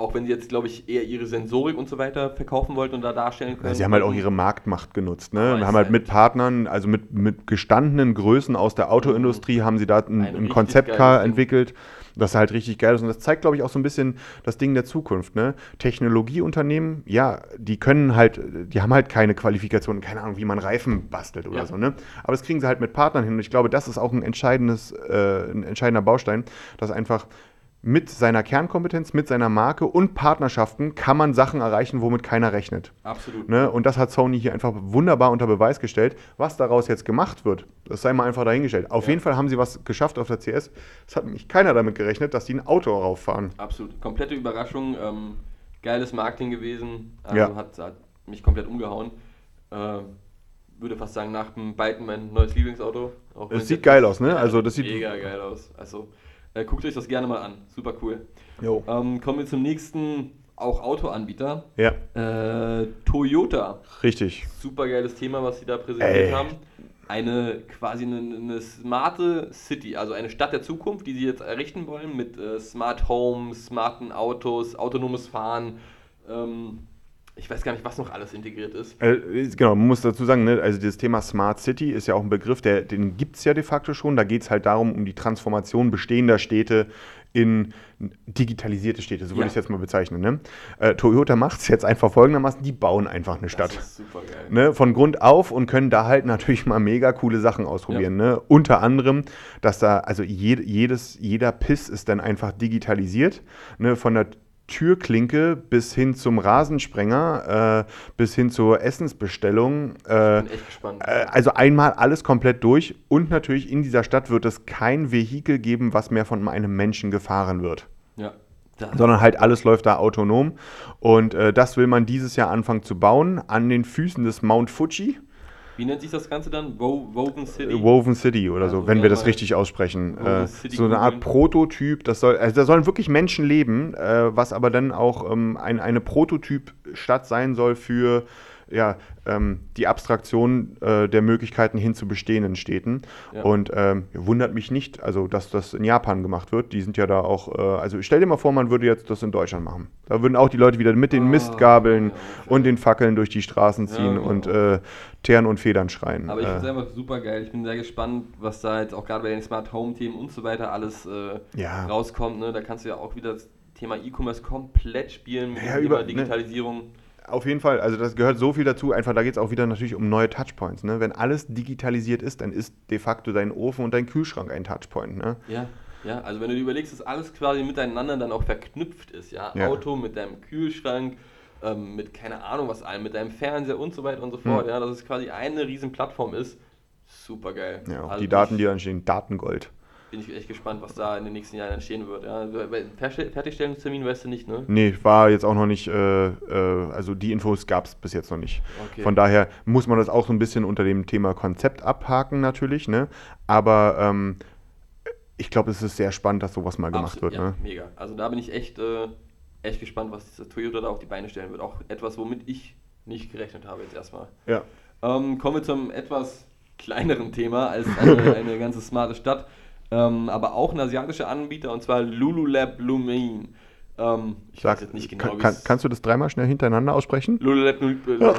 auch wenn sie jetzt, glaube ich, eher ihre Sensorik und so weiter verkaufen wollten und da darstellen können. Ja, sie haben halt auch ihre Marktmacht genutzt. Ne? Es haben halt ist mit halt- Partnern, also mit, mit gestandenen Größen aus der Autoindustrie, haben sie da ein, Ein ein Konzeptcar geiles Ding. Das halt richtig geil ist. Und das zeigt, glaube ich, auch so ein bisschen das Ding der Zukunft. Ne? Technologieunternehmen, ja, die können halt, die haben halt keine Qualifikationen, keine Ahnung, wie man Reifen bastelt oder Ja. so. Ne? Aber das kriegen sie halt mit Partnern hin. Und ich glaube, das ist auch ein, entscheidendes, äh, ein entscheidender Baustein, dass einfach mit seiner Kernkompetenz, mit seiner Marke und Partnerschaften kann man Sachen erreichen, womit keiner rechnet. Absolut. Ne? Und das hat Sony hier einfach wunderbar unter Beweis gestellt. Was daraus jetzt gemacht wird, das sei mal einfach dahingestellt. Auf Ja. jeden Fall haben sie was geschafft auf der CS. Es hat nämlich keiner damit gerechnet, dass die ein Auto rauffahren. Absolut. Komplette Überraschung. Ähm, geiles Marketing gewesen. Also Ja. hat, hat mich komplett umgehauen. Äh, würde fast sagen, nach dem Byton mein neues Lieblingsauto. Es sieht geil aus, ne? Also das sieht- mega geil aus. Also äh, guckt euch das gerne mal an. Super cool. Ähm, kommen wir zum nächsten, auch Autoanbieter. Ja, Äh, Toyota. richtig. Super geiles Thema, was sie da präsentiert Ey. haben. Eine quasi eine, eine smarte City, also eine Stadt der Zukunft, die sie jetzt errichten wollen mit äh, Smart Home, smarten Autos, autonomes Fahren. Ähm, ich weiß gar nicht, was noch alles integriert ist. Äh, genau, man muss dazu sagen, ne, also dieses Thema Smart City ist ja auch ein Begriff, der, den gibt es ja de facto schon. Da geht es halt darum, um die Transformation bestehender Städte in digitalisierte Städte, so würde Ja. ich es jetzt mal bezeichnen. Ne? Äh, Toyota macht es jetzt einfach folgendermaßen, die bauen einfach eine Stadt. Das ist super geil. ne, von Grund auf und können da halt natürlich mal mega coole Sachen ausprobieren. Ne? Unter anderem, dass da, also jed, jedes, jeder Piss ist dann einfach digitalisiert. Ne? Von der Türklinke bis hin zum Rasensprenger, äh, bis hin zur Essensbestellung. Äh, Bin echt gespannt. äh, also einmal alles komplett durch und natürlich in dieser Stadt wird es kein Vehikel geben, was mehr von einem Menschen gefahren wird ja. Sondern halt alles läuft da autonom. Und äh, das will man dieses Jahr anfangen zu bauen an den Füßen des Mount Fuji. Wie nennt sich das Ganze dann? Wo Woven City? Woven City oder so, Also wenn wir das richtig aussprechen. Äh, so eine Art. Prototyp, das soll, also da sollen wirklich Menschen leben, äh, was aber dann auch ähm, ein, eine Prototypstadt sein soll für ja, ähm, die Abstraktion äh, der Möglichkeiten hin zu bestehenden Städten. Ja. Und ähm, wundert mich nicht, also dass das in Japan gemacht wird. Die sind ja da auch, äh, also stell dir mal vor, man würde jetzt das in Deutschland machen. Da würden auch die Leute wieder mit den Ah, Mistgabeln ja, okay. und den Fackeln durch die Straßen ziehen genau. und äh, Teeren und Federn schreien. Aber ich finde es äh, einfach super geil. Ich bin sehr gespannt, was da jetzt auch gerade bei den Smart Home Themen und so weiter alles äh, Ja. rauskommt. Ne? Da kannst du ja auch wieder das Thema E-Commerce komplett spielen mit Ja, dem über- Thema ne. Auf jeden Fall, also das gehört so viel dazu. Einfach, da geht es auch wieder natürlich um neue Touchpoints. Ne? Wenn alles digitalisiert ist, dann ist de facto dein Ofen und dein Kühlschrank ein Touchpoint. Ne? Ja, ja, also wenn du dir überlegst, dass alles quasi miteinander dann auch verknüpft ist, ja, Ja. Auto mit deinem Kühlschrank, ähm, mit keine Ahnung was allem, mit deinem Fernseher und so weiter und so Hm. fort, ja, dass es quasi eine riesen Plattform ist, super geil. Ja, auch Also die Daten, die da entstehen, Datengold. Bin ich echt gespannt, was da in den nächsten Jahren entstehen wird. Ja. Fertigstellungstermin weißt du nicht, ne? Nee, war jetzt auch noch nicht, äh, äh, also die Infos gab es bis jetzt noch nicht. Okay. Von daher muss man das auch so ein bisschen unter dem Thema Konzept abhaken natürlich. Ne? Aber ähm, ich glaube, es ist sehr spannend, dass sowas mal gemacht Absolut, wird. ja, Ne? mega. Also da bin ich echt, äh, echt gespannt, was das Toyota da auf die Beine stellen wird. Auch etwas, womit ich nicht gerechnet habe jetzt erstmal. Ja. Ähm, kommen wir zum etwas kleineren Thema als eine, eine ganze smarte Stadt. Ähm, aber auch ein asiatischer Anbieter und zwar Lululab Lumin. Ähm, ich Sag, weiß jetzt nicht genau, kann, kann, kannst du das dreimal schnell hintereinander aussprechen? Lululab Lumin.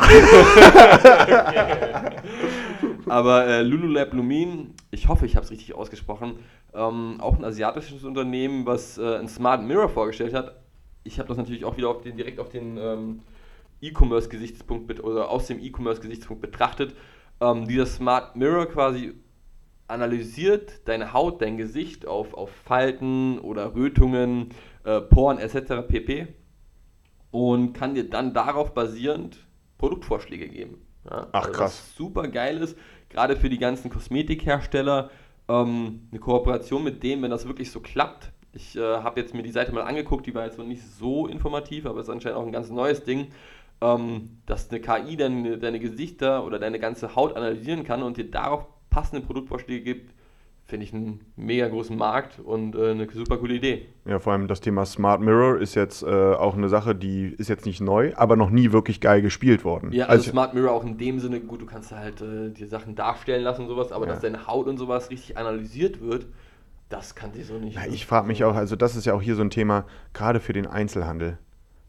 Aber äh, Lululab Lumin, ich hoffe, ich habe es richtig ausgesprochen, ähm, auch ein asiatisches Unternehmen, was äh, ein Smart Mirror vorgestellt hat. Ich habe das natürlich auch wieder auf den, direkt auf den ähm, E-Commerce-Gesichtspunkt oder aus dem E-Commerce-Gesichtspunkt betrachtet. Ähm, dieser Smart Mirror quasi analysiert deine Haut, dein Gesicht auf, auf Falten oder Rötungen, äh, Poren etc. pp. Und kann dir dann darauf basierend Produktvorschläge geben. Ja, Ach, also krass. Was super geil ist, gerade für die ganzen Kosmetikhersteller, ähm, eine Kooperation mit denen, wenn das wirklich so klappt. Ich äh, habe jetzt mir die Seite mal angeguckt, die war jetzt noch nicht so informativ, aber ist anscheinend auch ein ganz neues Ding, ähm, dass eine KI deine, deine Gesichter oder deine ganze Haut analysieren kann und dir darauf passende Produktvorschläge gibt, finde ich einen mega großen Markt und äh, eine super coole Idee. Ja, vor allem das Thema Smart Mirror ist jetzt äh, auch eine Sache, die ist jetzt nicht neu, aber noch nie wirklich geil gespielt worden. Ja, also, Smart Mirror auch in dem Sinne, gut, du kannst halt äh, die Sachen darstellen lassen und sowas, aber Ja. dass deine Haut und sowas richtig analysiert wird, das kann sie so nicht. Ne? ich frage mich auch, also das ist ja auch hier so ein Thema, gerade für den Einzelhandel.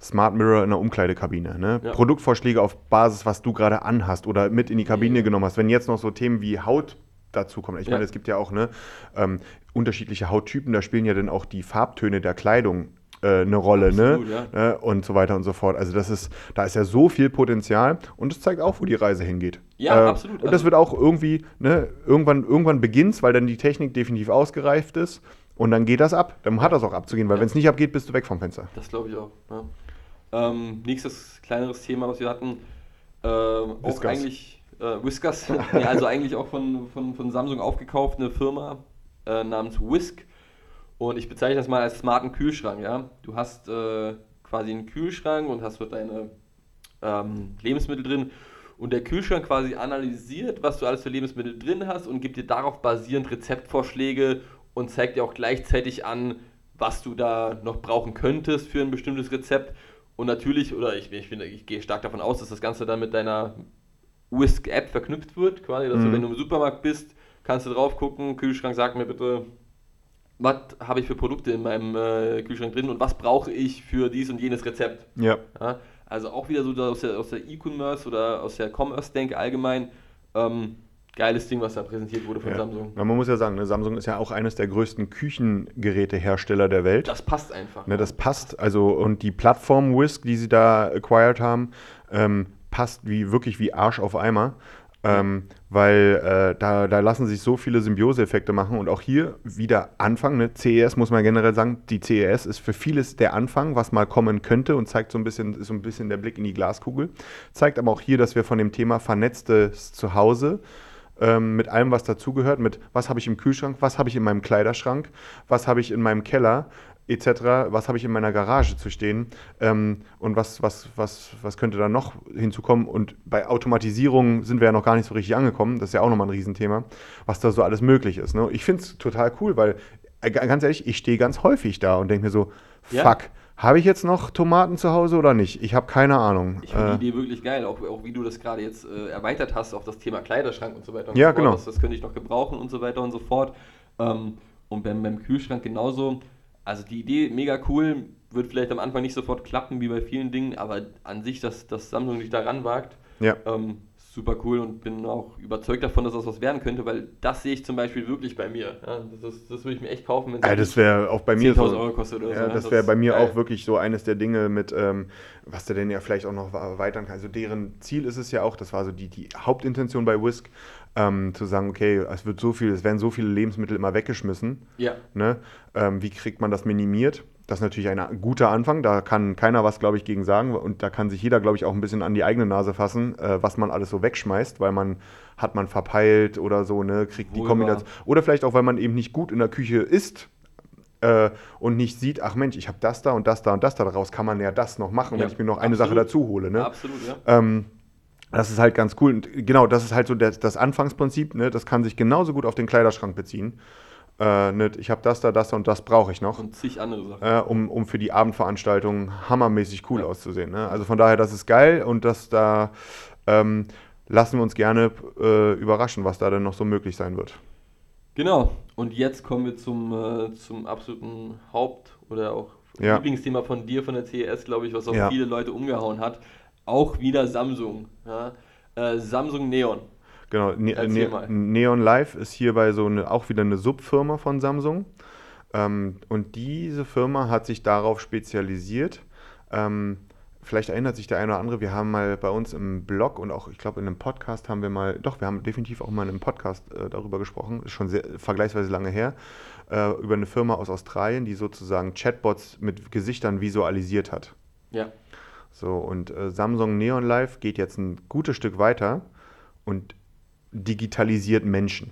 Smart Mirror in der Umkleidekabine. Ne? Ja. Produktvorschläge auf Basis, was du gerade anhast oder mit in die Kabine Ja. genommen hast. Wenn jetzt noch so Themen wie Haut dazu kommen. Ich Ja. meine, es gibt ja auch ne, ähm, unterschiedliche Hauttypen, da spielen ja dann auch die Farbtöne der Kleidung äh, eine Rolle Absolut, ne? ja. ne? und so weiter und so fort. Also das ist, da ist ja so viel Potenzial und es zeigt auch, wo die Reise hingeht. Ja, absolut. Und das Also- wird auch irgendwie, ne, irgendwann, irgendwann beginnt weil dann die Technik definitiv ausgereift ist und dann geht das ab. Dann hat das auch abzugehen, weil Ja. wenn es nicht abgeht, bist du weg vom Fenster. Das glaube ich auch. Ja. Ähm, nächstes kleineres Thema, was wir hatten, ähm, auch eigentlich äh, Whiskers, ja, also eigentlich auch von, von, von Samsung aufgekauft, eine Firma äh, namens Whisk. Und ich bezeichne das mal als smarten Kühlschrank. Ja? Du hast äh, quasi einen Kühlschrank und hast dort deine ähm, Lebensmittel drin. Und der Kühlschrank quasi analysiert, was du alles für Lebensmittel drin hast und gibt dir darauf basierend Rezeptvorschläge und zeigt dir auch gleichzeitig an, was du da noch brauchen könntest für ein bestimmtes Rezept. Und natürlich, oder ich, ich, finde, ich gehe stark davon aus, dass das Ganze dann mit deiner Whisk-App verknüpft wird. Quasi, dass du, Mhm. wenn du im Supermarkt bist, kannst du drauf gucken, Kühlschrank, sag mir bitte, was habe ich für Produkte in meinem äh, Kühlschrank drin und was brauche ich für dies und jenes Rezept. Ja. Ja, also auch wieder so aus der, aus der E-Commerce oder aus der Commerce-Denke allgemein. Ähm, geiles Ding, was da präsentiert wurde von Ja. Samsung. Na, man muss ja sagen, ne, Samsung ist ja auch eines der größten Küchengerätehersteller der Welt. Das passt einfach. Ne, das passt, also und die Plattform Whisk, die sie da acquired haben, ähm, passt wie wirklich wie Arsch auf Eimer. Ähm, weil äh, da, da lassen sich so viele Symbiose-Effekte machen und auch hier wieder Anfang. Ne? CES muss man generell sagen, die CES ist für vieles der Anfang, was mal kommen könnte und zeigt so ein bisschen, ist so ein bisschen der Blick in die Glaskugel. Zeigt aber auch hier, dass wir von dem Thema vernetztes Zuhause ähm, mit allem, was dazugehört, mit was habe ich im Kühlschrank, was habe ich in meinem Kleiderschrank, was habe ich in meinem Keller, etc. Was habe ich in meiner Garage zu stehen ähm, und was, was, was, was könnte da noch hinzukommen? Und bei Automatisierung sind wir ja noch gar nicht so richtig angekommen. Das ist ja auch nochmal ein Riesenthema, was da so alles möglich ist. Ne? Ich finde es total cool, weil, äh, ganz ehrlich, ich stehe ganz häufig da und denke mir so, Ja. fuck, habe ich jetzt noch Tomaten zu Hause oder nicht? Ich habe keine Ahnung. Ich finde Äh, die Idee wirklich geil, auch, auch wie du das gerade jetzt äh, erweitert hast auf das Thema Kleiderschrank und so weiter und Ja, so fort. genau. Das, das könnte ich noch gebrauchen und so weiter und so fort. Ähm, und beim, beim Kühlschrank genauso. Also die Idee mega cool, wird vielleicht am Anfang nicht sofort klappen wie bei vielen Dingen, aber an sich, dass, dass Samsung sich daran wagt, ja. ähm, super cool und bin auch überzeugt davon, dass das was werden könnte, weil das sehe ich zum Beispiel wirklich bei mir. Ja, das, das würde ich mir echt kaufen, wenn es Ja, das wäre auch bei mir 10.000 so. Euro kostet oder Ja, so. das wäre bei mir geil. auch wirklich so eines der Dinge mit, ähm, was du denn ja vielleicht auch noch erweitern kann. Also deren Ziel ist es ja auch, das war so die, die Hauptintention bei Whisk, ähm, zu sagen, okay, es wird so viel, es werden so viele Lebensmittel immer weggeschmissen. Ja, Ne? Ähm, wie kriegt man das minimiert? Das ist natürlich ein guter Anfang, da kann keiner was, glaube ich, gegen sagen und da kann sich jeder, glaube ich, auch ein bisschen an die eigene Nase fassen, äh, was man alles so wegschmeißt, weil man hat man verpeilt oder so, ne, kriegt die Wohl Kombination. Oder vielleicht auch, weil man eben nicht gut in der Küche ist äh, und nicht sieht, ach Mensch, ich habe das da und das da und das da, daraus kann man ja das noch machen, Ja, wenn ich mir noch eine absolut. Sache dazu hole. Ne? absolut, ja. Ähm, das ist halt ganz cool. Und genau, das ist halt so das, das Anfangsprinzip. Ne? Das kann sich genauso gut auf den Kleiderschrank beziehen. Äh, ne? Ich habe das da, das da und das brauche ich noch, Und zig andere Sachen. äh, um, um für die Abendveranstaltung hammermäßig cool Ja. auszusehen. Ne? Also von daher, das ist geil und das da ähm, lassen wir uns gerne äh, überraschen, was da denn noch so möglich sein wird. Genau, und jetzt kommen wir zum, äh, zum absoluten Haupt- oder auch Ja. Lieblingsthema von dir, von der CES, glaube ich, was auch Ja. viele Leute umgehauen hat. Auch wieder Samsung. Äh, Samsung Neon. Genau, ne ne mal. Neon Live ist hierbei so eine, auch wieder eine Subfirma von Samsung. Ähm, und diese Firma hat sich darauf spezialisiert. Ähm, vielleicht erinnert sich der eine oder andere, wir haben mal bei uns im Blog und auch, ich glaube, in einem Podcast haben wir mal, doch, wir haben definitiv auch mal in einem Podcast äh, darüber gesprochen, ist schon sehr, vergleichsweise lange her, äh, über eine Firma aus Australien, die sozusagen Chatbots mit Gesichtern visualisiert hat. Ja. So, und äh, Samsung Neon Live geht jetzt ein gutes Stück weiter und digitalisiert Menschen.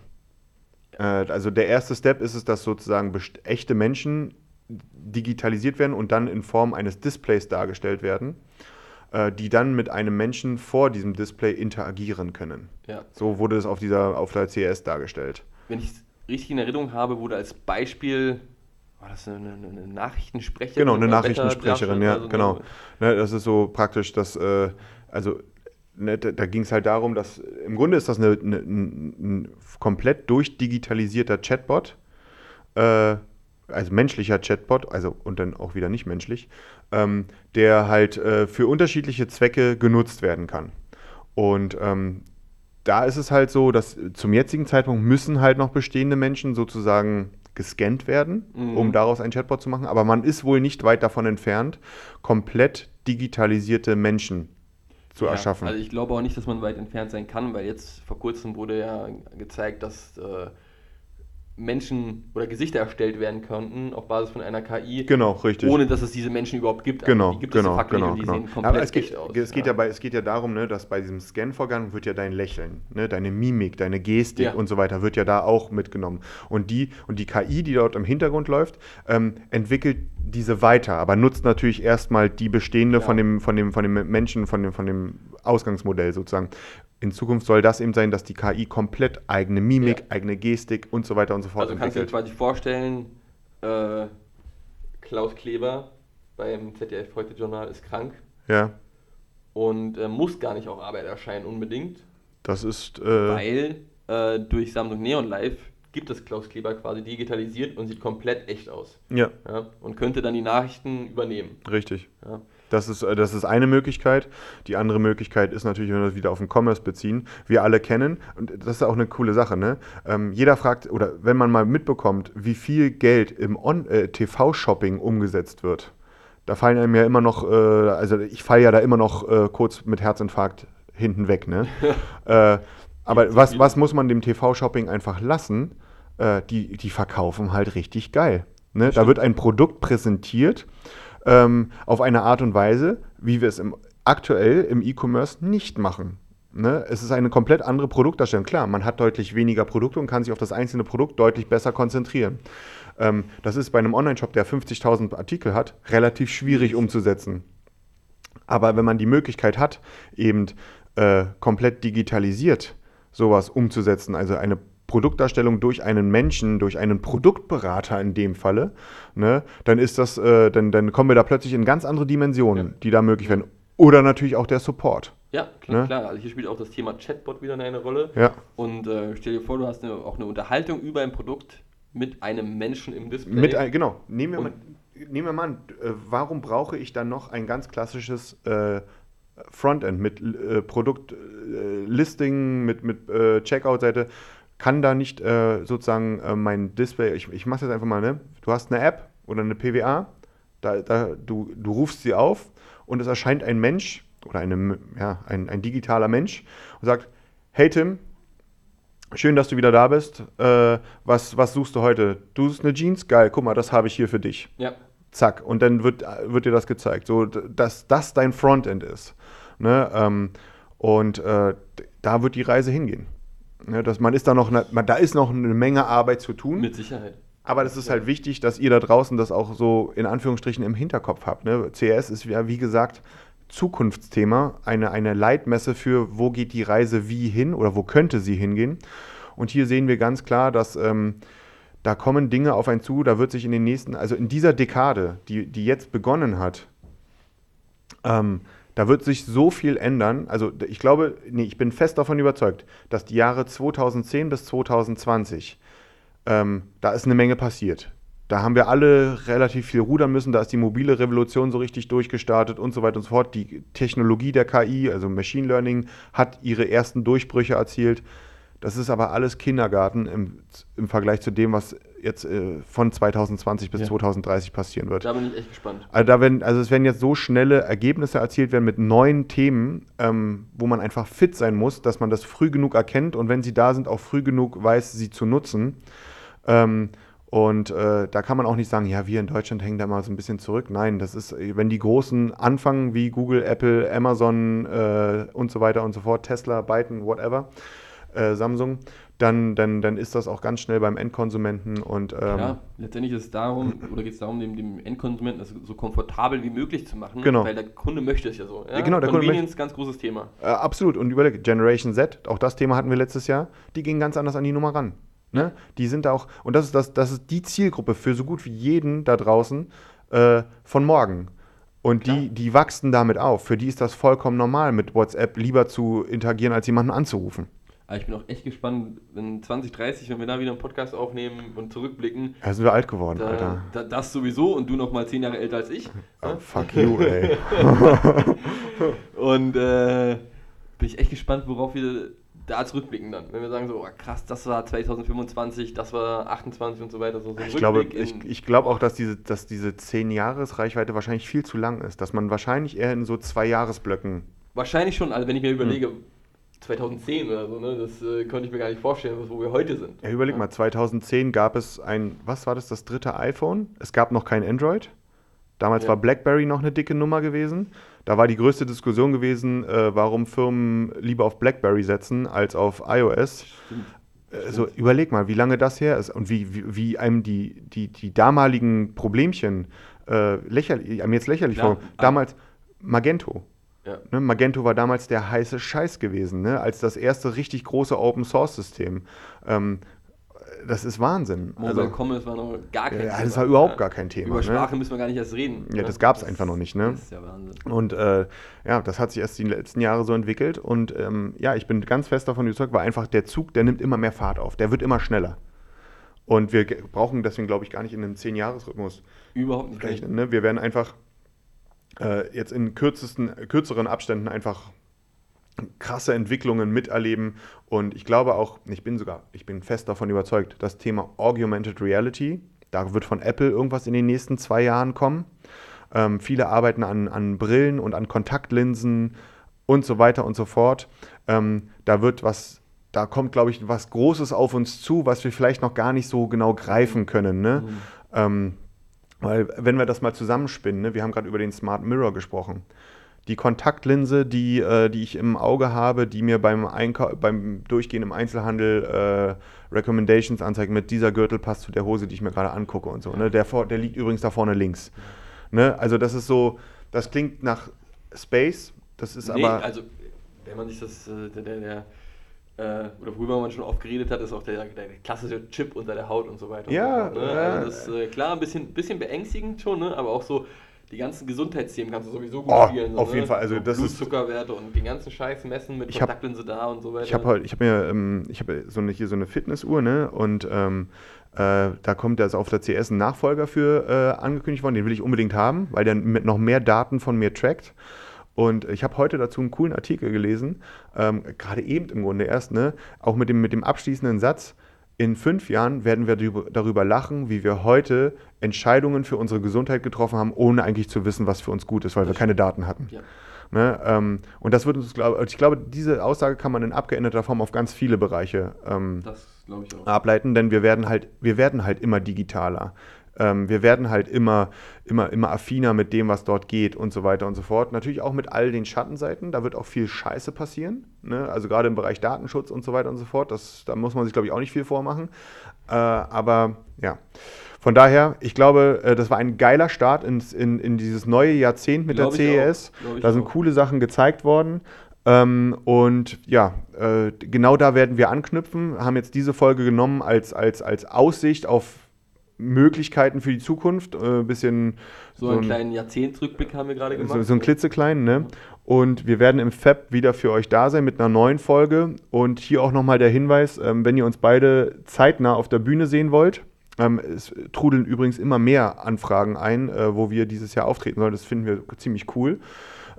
Äh, also der erste Step ist es, dass sozusagen echte Menschen digitalisiert werden und dann in Form eines Displays dargestellt werden, äh, die dann mit einem Menschen vor diesem Display interagieren können. ja. So wurde es auf dieser auf der CS dargestellt. Wenn ich es richtig in Erinnerung habe, wurde als Beispiel, war das eine, eine, eine Nachrichtensprecherin? Genau, eine Nachrichtensprecherin, ja, Wetterdarstellerin? genau. Ne, das ist so praktisch, dass, äh, also ne, da, da ging es halt darum, dass im Grunde ist das eine, eine, ein, komplett durchdigitalisierter Chatbot, äh, also menschlicher Chatbot, also und dann auch wieder nicht menschlich, ähm, der halt äh, für unterschiedliche Zwecke genutzt werden kann. Und ähm, da ist es halt so, dass zum jetzigen Zeitpunkt müssen halt noch bestehende Menschen sozusagen gescannt werden, Mhm. um daraus ein Chatbot zu machen. Aber man ist wohl nicht weit davon entfernt, komplett digitalisierte Menschen zu Ja, erschaffen. Also ich glaube auch nicht, dass man weit entfernt sein kann, weil jetzt vor kurzem wurde ja gezeigt, dass äh, Menschen oder Gesichter erstellt werden konnten auf Basis von einer KI, genau, richtig. ohne dass es diese Menschen überhaupt gibt. Genau, Also die gibt genau, es de facto genau, nicht und die genau. sehen komplett Aber es geht, aus. es, geht ja. bei, es geht ja darum, ne, dass bei diesem Scan-Vorgang wird ja dein Lächeln, ne, deine Mimik, deine Gestik Ja. und so weiter wird ja da auch mitgenommen. Und die, und die KI, die dort im Hintergrund läuft, ähm, entwickelt diese weiter, aber nutzt natürlich erstmal die bestehende Ja. von, dem, von, dem, von dem Menschen, von dem, von dem Ausgangsmodell sozusagen. In Zukunft soll das eben sein, dass die KI komplett eigene Mimik, Ja. eigene Gestik und so weiter und so fort Also kannst du dir entwickelt. quasi vorstellen, äh, Klaus Kleber beim ZDF Heute Journal ist krank Ja, und äh, muss gar nicht auf Arbeit erscheinen unbedingt, das ist. Äh, weil äh, durch Samsung Neon Live gibt es Klaus Kleber quasi digitalisiert und sieht komplett echt aus. ja, Ja, und könnte dann die Nachrichten übernehmen. richtig. Ja. Das ist, äh, das ist eine Möglichkeit. Die andere Möglichkeit ist natürlich, wenn wir das wieder auf den Commerce beziehen. Wir alle kennen, und das ist auch eine coole Sache, ne? Ähm, jeder fragt, oder wenn man mal mitbekommt, wie viel Geld im äh, TV-Shopping umgesetzt wird, da fallen einem ja immer noch, äh, also ich falle ja da immer noch äh, kurz mit Herzinfarkt hinten weg, ne? äh, aber was, was muss man dem TV-Shopping einfach lassen? Äh, die, die verkaufen halt richtig geil. Ne? Da wird ein Produkt präsentiert ähm, auf eine Art und Weise, wie wir es im, aktuell im E-Commerce nicht machen. Ne? Es ist eine komplett andere Produktdarstellung. Klar, man hat deutlich weniger Produkte und kann sich auf das einzelne Produkt deutlich besser konzentrieren. Ähm, das ist bei einem Online-Shop, der 50.000 Artikel hat, relativ schwierig umzusetzen. Aber wenn man die Möglichkeit hat, eben äh, komplett digitalisiert sowas umzusetzen, also eine Produktdarstellung durch einen Menschen, durch einen Produktberater in dem Falle, ne, dann ist das, äh, dann, dann kommen wir da plötzlich in ganz andere Dimensionen, ja. die da möglich werden. Oder natürlich auch der Support. Ja, klar, ne? klar. Also hier spielt auch das Thema Chatbot wieder eine Rolle. Ja. Und äh, stell dir vor, du hast eine, auch eine Unterhaltung über ein Produkt mit einem Menschen im Display. Mit ein, genau. Nehmen wir, mal, nehmen wir mal an, äh, warum brauche ich dann noch ein ganz klassisches äh, Frontend mit äh, Produktlisting, mit, mit Checkout-Seite? Kann da nicht äh, sozusagen äh, mein Display, ich, ich mache das einfach mal, ne? Du hast eine App oder eine PWA, da, da, du, du rufst sie auf und es erscheint ein Mensch oder eine, ja, ein, ein digitaler Mensch und sagt, hey Tim, Schön, dass du wieder da bist. Äh, was, was suchst du heute? Du suchst eine Jeans? Geil, guck mal, das habe ich hier für dich. Ja. Zack. Und dann wird, wird dir das gezeigt, so dass das dein Frontend ist. Ne? Ähm, und äh, da wird die Reise hingehen. Ne? Dass man ist da noch, eine, man, da ist noch eine Menge Arbeit zu tun. Mit Sicherheit. Aber das ist halt wichtig, dass ihr da draußen das auch so in Anführungsstrichen im Hinterkopf habt. Ne? CS ist ja, wie gesagt, Zukunftsthema, eine, eine Leitmesse für, wo geht die Reise wie hin oder wo könnte sie hingehen. Und hier sehen wir ganz klar, dass ähm, da kommen Dinge auf einen zu, da wird sich in den nächsten, also in dieser Dekade, die, die jetzt begonnen hat, ähm, da wird sich so viel ändern. Also ich glaube, nee, ich bin fest davon überzeugt, dass die Jahre 2010 bis 2020, ähm, da ist eine Menge passiert. Da haben wir alle relativ viel rudern müssen. Da ist die mobile Revolution so richtig durchgestartet und so weiter und so fort. Die Technologie der KI, also Machine Learning, hat ihre ersten Durchbrüche erzielt. Das ist aber alles Kindergarten im, im Vergleich zu dem, was jetzt äh, von 2020 bis ja. 2030 passieren wird. Da bin ich echt gespannt. Also, da werden, also es werden jetzt so schnelle Ergebnisse erzielt werden mit neuen Themen, ähm, wo man einfach fit sein muss, dass man das früh genug erkennt und wenn sie da sind, auch früh genug weiß, sie zu nutzen. Ähm, und äh, da kann man auch nicht sagen, ja, wir in Deutschland hängen da mal so ein bisschen zurück. Nein, das ist, wenn die Großen anfangen, wie Google, Apple, Amazon äh, und so weiter und so fort, Tesla, Byton, whatever, äh, Samsung, dann, dann, dann ist das auch ganz schnell beim Endkonsumenten. Und, ähm, ja, letztendlich ist es darum, oder geht es darum, dem, dem Endkonsumenten das so komfortabel wie möglich zu machen, genau. weil der Kunde möchte es ja so. Ja? Genau, der Convenience, ganz großes Thema. Äh, absolut. Und überleg, Generation Z, auch das Thema hatten wir letztes Jahr, die gingen ganz anders an die Nummer ran. Ne? Die sind auch, und das ist, das, das ist die Zielgruppe für so gut wie jeden da draußen äh, von morgen. Und die, die wachsen damit auf. Für die ist das vollkommen normal, mit WhatsApp lieber zu interagieren, als jemanden anzurufen. Aber ich bin auch echt gespannt, wenn 2030, wenn wir da wieder einen Podcast aufnehmen und zurückblicken. Ja, sind wir alt geworden, da, Alter. Da, das sowieso und du noch mal zehn Jahre älter als ich. Oh, fuck you, ey. und äh, bin ich echt gespannt, worauf wir da zurückblicken dann. Wenn wir sagen so, oh, krass, das war 2025, das war 28 und so weiter. So, so ich, glaube, ich, ich glaube auch, dass diese, dass diese 10-Jahres-Reichweite wahrscheinlich viel zu lang ist. Dass man wahrscheinlich eher in so zwei Jahresblöcken. Wahrscheinlich schon, also wenn ich mir überlege, hm. 2010 oder so, ne? das äh, konnte ich mir gar nicht vorstellen, wo wir heute sind. Ja, überleg ja. mal, 2010 gab es ein, was war das, das dritte iPhone? Es gab noch kein Android. Damals ja. war BlackBerry noch eine dicke Nummer gewesen. Da war die größte Diskussion gewesen, äh, warum Firmen lieber auf BlackBerry setzen als auf iOS. Stimmt. Also überleg mal, wie lange das her ist und wie, wie, wie einem die, die, die damaligen Problemchen äh, lächerlich, einem jetzt lächerlich ja, vor. Damals Magento. Ja. Ne, Magento war damals der heiße Scheiß gewesen, ne, als das erste richtig große Open Source System. Ähm, das ist Wahnsinn. Mobile also, Commerce war noch gar kein ja, Thema. Das war überhaupt gar kein Thema. Über ne? Sprache ne? müssen wir gar nicht erst reden. Ja, ne? das gab es einfach noch nicht. Ne? Das ist ja Wahnsinn. Und äh, ja, das hat sich erst die letzten Jahre so entwickelt. Und ähm, ja, ich bin ganz fest davon überzeugt, weil einfach der Zug, der nimmt immer mehr Fahrt auf. Der wird immer schneller. Und wir brauchen deswegen, glaube ich, gar nicht in einem 10-Jahres-Rhythmus Überhaupt nicht rechnen. Ne? Wir werden einfach äh, jetzt in kürzesten, kürzeren Abständen einfach krasse Entwicklungen miterleben. Und ich glaube auch, ich bin sogar, ich bin fest davon überzeugt, das Thema Augmented Reality, da wird von Apple irgendwas in den nächsten zwei Jahren kommen. Ähm, viele arbeiten an, an Brillen und an Kontaktlinsen und so weiter und so fort. Ähm, da wird was, da kommt, glaube ich, was Großes auf uns zu, was wir vielleicht noch gar nicht so genau greifen können. Ne? Mhm. Ähm, weil, wenn wir das mal zusammenspinnen, ne, wir haben gerade über den Smart Mirror gesprochen die Kontaktlinse, die, äh, die ich im Auge habe, die mir beim, Einkau beim Durchgehen im Einzelhandel äh, Recommendations anzeigt, mit dieser Gürtel passt zu der Hose, die ich mir gerade angucke und so. Ne? Der, der liegt übrigens da vorne links. Ne? Also das ist so, das klingt nach Space, das ist nee, aber... also wenn man sich das, äh, der, der, der oder worüber man schon oft geredet hat, ist auch der, der klassische Chip unter der Haut und so weiter. Ja, so, ne? also das ist äh, klar ein bisschen, bisschen beängstigend schon, ne? aber auch so die ganzen Gesundheitsthemen kannst du sowieso gut oh, spielen. So, auf ne? jeden Fall. Also so das Blutzuckerwerte und den ganzen Scheiß messen mit ich Kontaktlinse da und so weiter. Ich habe halt, ich habe mir, ähm, ich habe so eine, hier so eine Fitnessuhr, ne? Und ähm, äh, da kommt jetzt auf der CS ein Nachfolger für äh, angekündigt worden. Den will ich unbedingt haben, weil der mit noch mehr Daten von mir trackt. Und ich habe heute dazu einen coolen Artikel gelesen, ähm, gerade eben im Grunde erst, ne? Auch mit dem, mit dem abschließenden Satz in fünf Jahren werden wir darüber lachen, wie wir heute Entscheidungen für unsere Gesundheit getroffen haben, ohne eigentlich zu wissen, was für uns gut ist, weil wir keine Daten hatten. Ja. Ne, ähm, und das wird uns, glaub, ich glaube, diese Aussage kann man in abgeänderter Form auf ganz viele Bereiche ähm, ableiten, denn wir werden halt, wir werden halt immer digitaler. Ähm, wir werden halt immer, immer, immer affiner mit dem, was dort geht und so weiter und so fort. Natürlich auch mit all den Schattenseiten. Da wird auch viel Scheiße passieren. Ne? Also gerade im Bereich Datenschutz und so weiter und so fort. Das, da muss man sich, glaube ich, auch nicht viel vormachen. Äh, aber ja. Von daher, ich glaube, äh, das war ein geiler Start ins, in, in dieses neue Jahrzehnt mit Glaube der CES. Da sind auch. coole Sachen gezeigt worden. Ähm, und ja, äh, genau da werden wir anknüpfen. Haben jetzt diese Folge genommen als, als, als Aussicht auf Möglichkeiten für die Zukunft. Ein äh, bisschen. So, so einen kleinen Jahrzehntrückblick haben wir gerade gemacht. So, so einen klitzekleinen, ne? Und wir werden im Feb wieder für euch da sein mit einer neuen Folge. Und hier auch nochmal der Hinweis, ähm, wenn ihr uns beide zeitnah auf der Bühne sehen wollt. Ähm, es trudeln übrigens immer mehr Anfragen ein, äh, wo wir dieses Jahr auftreten sollen. Das finden wir ziemlich cool.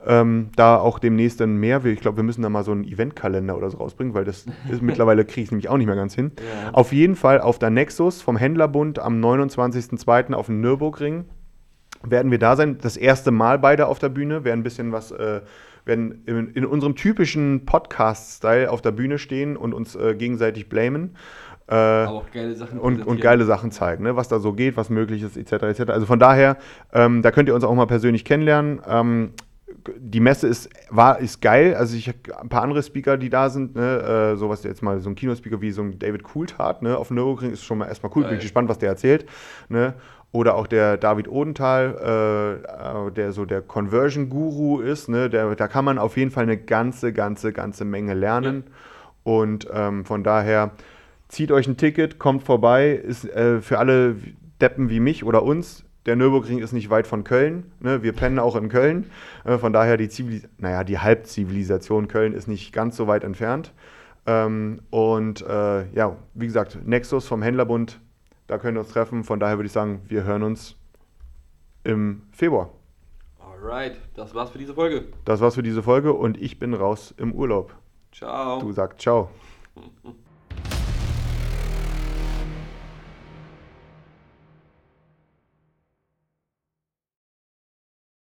Ähm, da auch demnächst dann mehr. Ich glaube, wir müssen da mal so einen Eventkalender oder so rausbringen, weil das ist mittlerweile kriege ich nämlich auch nicht mehr ganz hin. Ja. Auf jeden Fall auf der Nexus vom Händlerbund am 29.02. auf dem Nürburgring werden wir da sein. Das erste Mal beide auf der Bühne, werden ein bisschen was, äh, werden in, in, unserem typischen Podcast-Style auf der Bühne stehen und uns äh, gegenseitig blamen. Äh, auch geile Sachen und, und, geile Sachen zeigen, ne? was da so geht, was möglich ist, etc. etc. Also von daher, ähm, da könnt ihr uns auch mal persönlich kennenlernen. Ähm, die Messe ist, war, ist geil. Also ich habe ein paar andere Speaker, die da sind, ne? äh, sowas jetzt mal so ein Kinospeaker wie so ein David Coulthard, ne? Auf dem Nürburgring ist schon mal erstmal cool, bin ich gespannt, was der erzählt. Ne? Oder auch der David Odenthal, äh, äh, der so der Conversion-Guru ist, ne? Der, da kann man auf jeden Fall eine ganze, ganze, ganze Menge lernen. Ja. Und ähm, von daher zieht euch ein Ticket, kommt vorbei, ist äh, für alle Deppen wie mich oder uns der Nürburgring ist nicht weit von Köln. Ne? Wir pennen auch in Köln. Äh, von daher die Zivilis naja, die Halbzivilisation Köln ist nicht ganz so weit entfernt. Ähm, und äh, ja, wie gesagt, Nexus vom Händlerbund, da können wir uns treffen. Von daher würde ich sagen, wir hören uns im Februar. Alright, das war's für diese Folge. Das war's für diese Folge und ich bin raus im Urlaub. Ciao. Du sagst ciao.